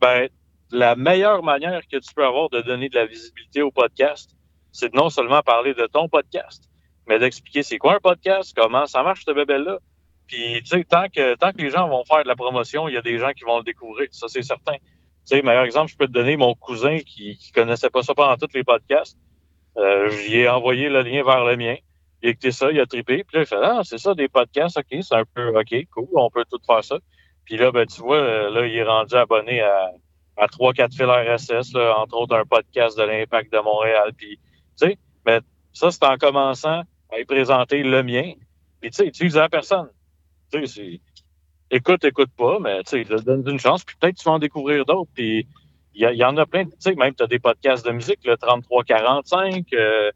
Ben, la meilleure manière que tu peux avoir de donner de la visibilité au podcast, c'est de non seulement parler de ton podcast, mais d'expliquer c'est quoi un podcast, comment ça marche, ce bébé-là. Puis, tu sais, tant que, tant que les gens vont faire de la promotion, il y a des gens qui vont le découvrir. Ça, c'est certain. Tu sais, meilleur exemple, je peux te donner mon cousin qui, qui connaissait pas ça pendant tous les podcasts. Euh, j'y ai envoyé le lien vers le mien. Il a écouté ça, il a trippé. Puis là, il fait Ah, c'est ça, des podcasts, OK, c'est un peu OK, cool, on peut tout faire ça. Puis là, ben, tu vois, euh, là, il est rendu abonné à, à 3-4 fils RSS, là, entre autres un podcast de l'Impact de Montréal. Puis, tu sais, mais ça, c'est en commençant à y présenter le mien. Puis, tu sais, utilise à personne. Tu sais. Écoute, écoute pas, mais tu sais, donne une chance, puis peut-être tu vas en découvrir d'autres. Puis, il y, en a plein. Tu sais, même, tu as des podcasts de musique, le 3345. Euh,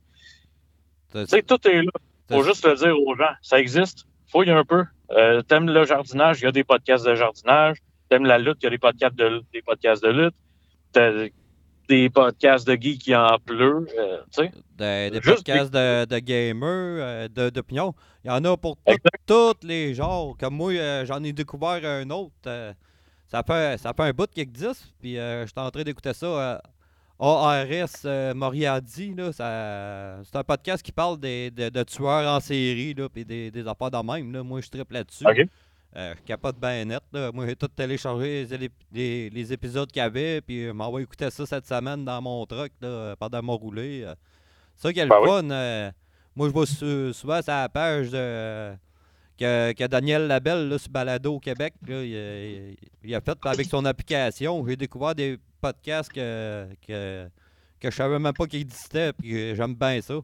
tu sais, tout est là. Faut juste le dire aux gens. Ça existe. Fouille un peu. Euh, T'aimes le jardinage, il y a des podcasts de jardinage. T'aimes la lutte, il y a des podcasts de, des podcasts de lutte. T'as des podcasts de geeks qui en pleut. euh, tu sais. des, podcasts de, de gamers, euh, de- d'opinion. Il y en a pour tous les genres. Comme moi, euh, j'en ai découvert un autre. euh, ça, fait, ça fait un bout qui existe. Puis euh, je suis en train d'écouter ça. ARS là, ça- c'est un podcast qui parle des, de, de tueurs en série, là, puis des, des affaires de même. Là. Moi, je triple là-dessus. Euh, je capote bien net. Là. Moi, j'ai tout téléchargé les, les- les épisodes qu'il y avait, puis je m'en vais écouter ça cette semaine dans mon truck là, pendant mon roulé. euh. Ça qui est le Ben oui. fun. euh, moi, je sou- souvent sur la page de, que, que Daniel Labelle là, sur Balado au Québec. là, il, a- il a fait avec son application. J'ai découvert des podcasts que, que, que je savais même pas qu'ils existaient, puis j'aime bien ça.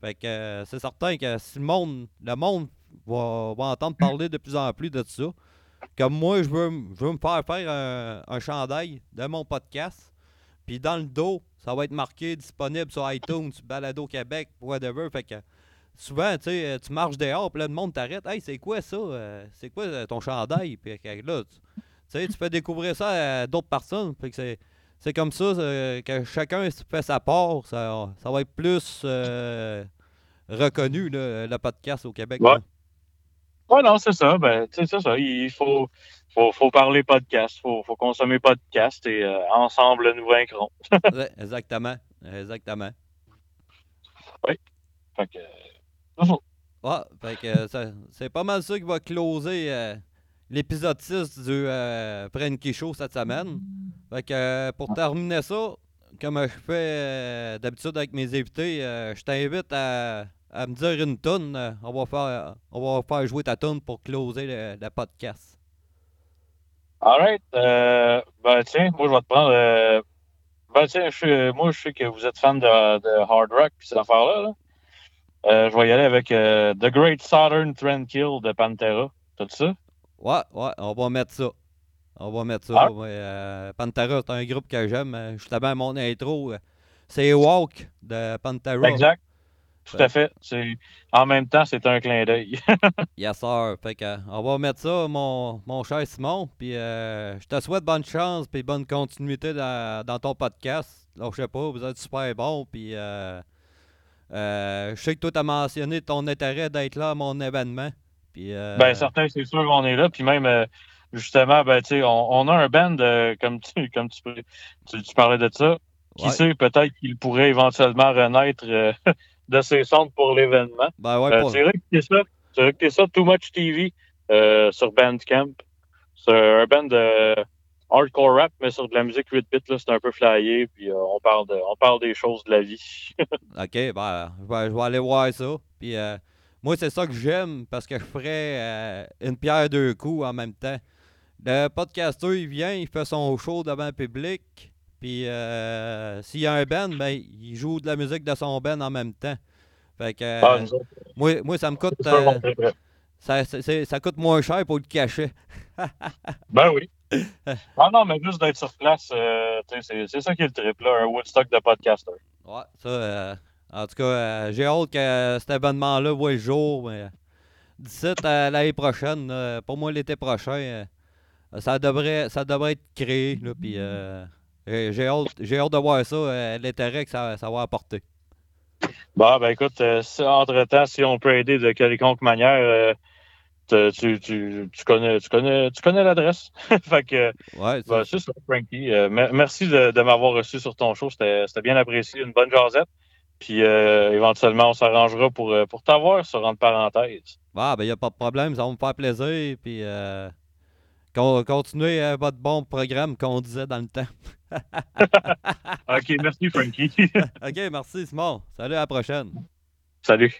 Fait que euh, c'est certain que si le monde, le monde va, va entendre parler de plus en plus de ça, comme moi, je veux, je veux me faire faire un, un chandail de mon podcast. Puis dans le dos, ça va être marqué disponible sur iTunes, sur Balado Québec, whatever. Fait que souvent, tu sais, euh, tu marches dehors, puis là, le monde t'arrête. Hey, c'est quoi ça? Euh, C'est quoi euh, ton chandail? Puis que là, tu tu sais, tu fais découvrir ça à d'autres personnes. Fait que c'est. C'est comme ça euh, que chacun fait sa part. Ça, ça va être plus euh, reconnu, là, le podcast au Québec. Ouais. Ouais, non, c'est ça. Ben, c'est ça. Il faut, faut, faut parler podcast. Faut, faut consommer podcast et euh, ensemble, nous vaincrons. Ouais, Exactement. Exactement. Fait que, euh, Ah, fait que euh, c'est pas mal ça qui va closer euh, l'épisode 6 du Frankie Show cette semaine. Fait que pour terminer ça, comme je fais d'habitude avec mes invités, je t'invite à, à me dire une tonne. euh, on, va faire, on va faire jouer ta tonne pour closer le, le podcast. All right. Euh, ben, tiens, moi, je vais te prendre. euh, ben, tiens, je suis- moi, je sais que vous êtes fan de, de hard rock puis cette affaire-là. là. Euh, je vais y aller avec euh, The Great Southern Trendkill de Pantera. T'as tout ça? Ouais, ouais, on va mettre ça. On va mettre ça. Ah. ouais, euh, Pantera, c'est un groupe que j'aime. euh, Justement, mon intro, euh, c'est Walk de Pantera. Exact. Tout à fait. En même temps, c'est un clin d'œil. Yes, sir. Fait que, euh, on va mettre ça, mon, mon cher Simon. Puis euh, je te souhaite bonne chance puis bonne continuité dans, dans ton podcast. Là, je sais pas, vous êtes super bon. Puis euh, euh, je sais que toi, tu as mentionné ton intérêt d'être là à mon événement. Puis, Ben, certain, c'est sûr qu'on est là. Puis même, justement, ben, tu sais, on, on a un band, euh, comme, tu, comme tu, tu, tu parlais de ça. Qui ouais. sait, peut-être qu'il pourrait éventuellement renaître euh, de ses centres pour l'événement. Ben ouais, Euh, c'est vrai que c'est ça. C'est vrai que c'est ça, Too Much TV euh, sur Bandcamp. C'est un band de hardcore rap, mais sur de la musique 8 bits, là, c'est un peu flyé, puis euh, on parle de, on parle des choses de la vie. OK, ben, je vais, aller voir ça. Puis, moi, c'est ça que j'aime parce que je ferais une pierre deux coups en même temps. Le podcaster, il vient, il fait son show devant le public. Puis, euh, s'il y a un band, ben, il joue de la musique de son band en même temps. Fait que, euh, Ah, nous autres, moi, moi, ça me coûte, euh, ça, ça coûte moins cher pour le cacher. Ben oui. Ah non, mais juste d'être sur place, euh, c'est ça qui est le trip, là, un Woodstock de podcaster. Ouais, ça, euh, en tout cas, euh, j'ai hâte que cet événement-là voit le jour. Mais d'ici à l'année prochaine, pour moi, l'été prochain, euh, ça, devrait, ça devrait être créé. Là, puis, euh, j'ai j'ai hâte, hâte de voir ça, euh, l'intérêt que ça, ça va apporter. Bon, ben écoute, euh, entre-temps, si on peut aider de quelconque manière, euh, tu, tu, tu connais, tu connais, tu connais l'adresse. fait que, Ouais, ça- ben, c'est ça, Frankie. Euh, mer- merci de, de m'avoir reçu sur ton show. C'était bien apprécié. Une bonne jasette. Puis, euh, éventuellement, on s'arrangera pour, euh, pour t'avoir sur entre parenthèses. Ah, ben, il n'y a pas de problème, ça va me faire plaisir. Puis, euh, con- continuez euh, votre bon programme qu'on disait dans le temps. OK, merci, Frankie. ok, merci, Simon. Salut, à la prochaine. Salut.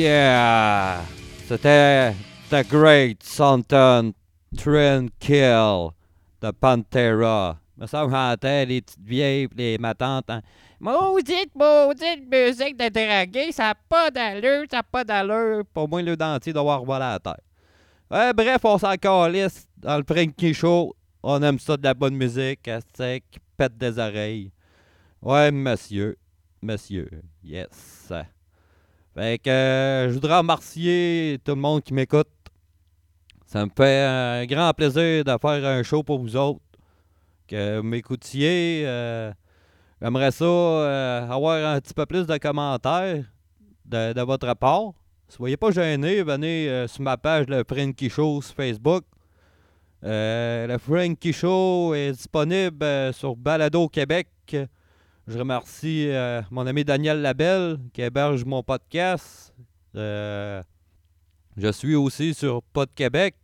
Yeah! C'était The Great Santon Tranquil de Pantera. Me semble chantait les petites vieilles les matantes. Hein. Maudite, maudite musique de draguer, ça n'a pas d'allure, ça n'a pas d'allure. Pour moi, le dentier doit avoir volé à la terre. Ouais, bref, on s'en calisse dans le Frankie Show. On aime ça de la bonne musique, qui pète des oreilles. Ouais, monsieur. Monsieur. Yes. Fait que euh, je voudrais remercier tout le monde qui m'écoute. Ça me fait un grand plaisir de faire un show pour vous autres. Que vous m'écoutiez. euh, J'aimerais ça euh, avoir un petit peu plus de commentaires de, votre part. Soyez pas gênés, venez sur ma page le Frankie Show sur Facebook. Le Frankie Show est disponible sur Balado Québec. Je remercie euh, mon ami Daniel Labelle qui héberge mon podcast. Euh, je suis aussi sur Pod Québec.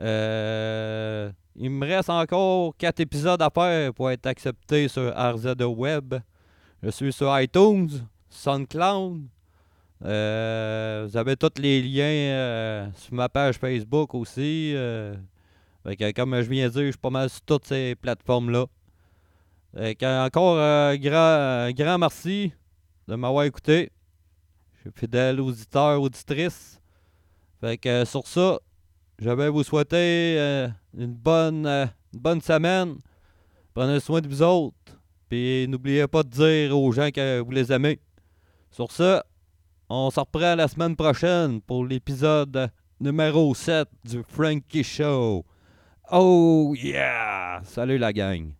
Euh, il me reste encore 4 épisodes à faire pour être accepté sur RZO Web. Je suis sur iTunes, SoundCloud. Vous avez tous les liens sur ma page Facebook aussi. comme je viens de dire, je suis pas mal sur toutes ces plateformes-là. Que, encore un grand, un grand merci de m'avoir écouté. Je suis fidèle auditeur, auditrice. Fait que sur ça, je vais vous souhaiter euh, une, bonne, euh, une bonne semaine. Prenez soin de vous autres. Puis n'oubliez pas de dire aux gens que vous les aimez. Sur ça, on se reprend la semaine prochaine pour l'épisode numéro 7 du Frankie Show. Oh yeah! Salut la gang!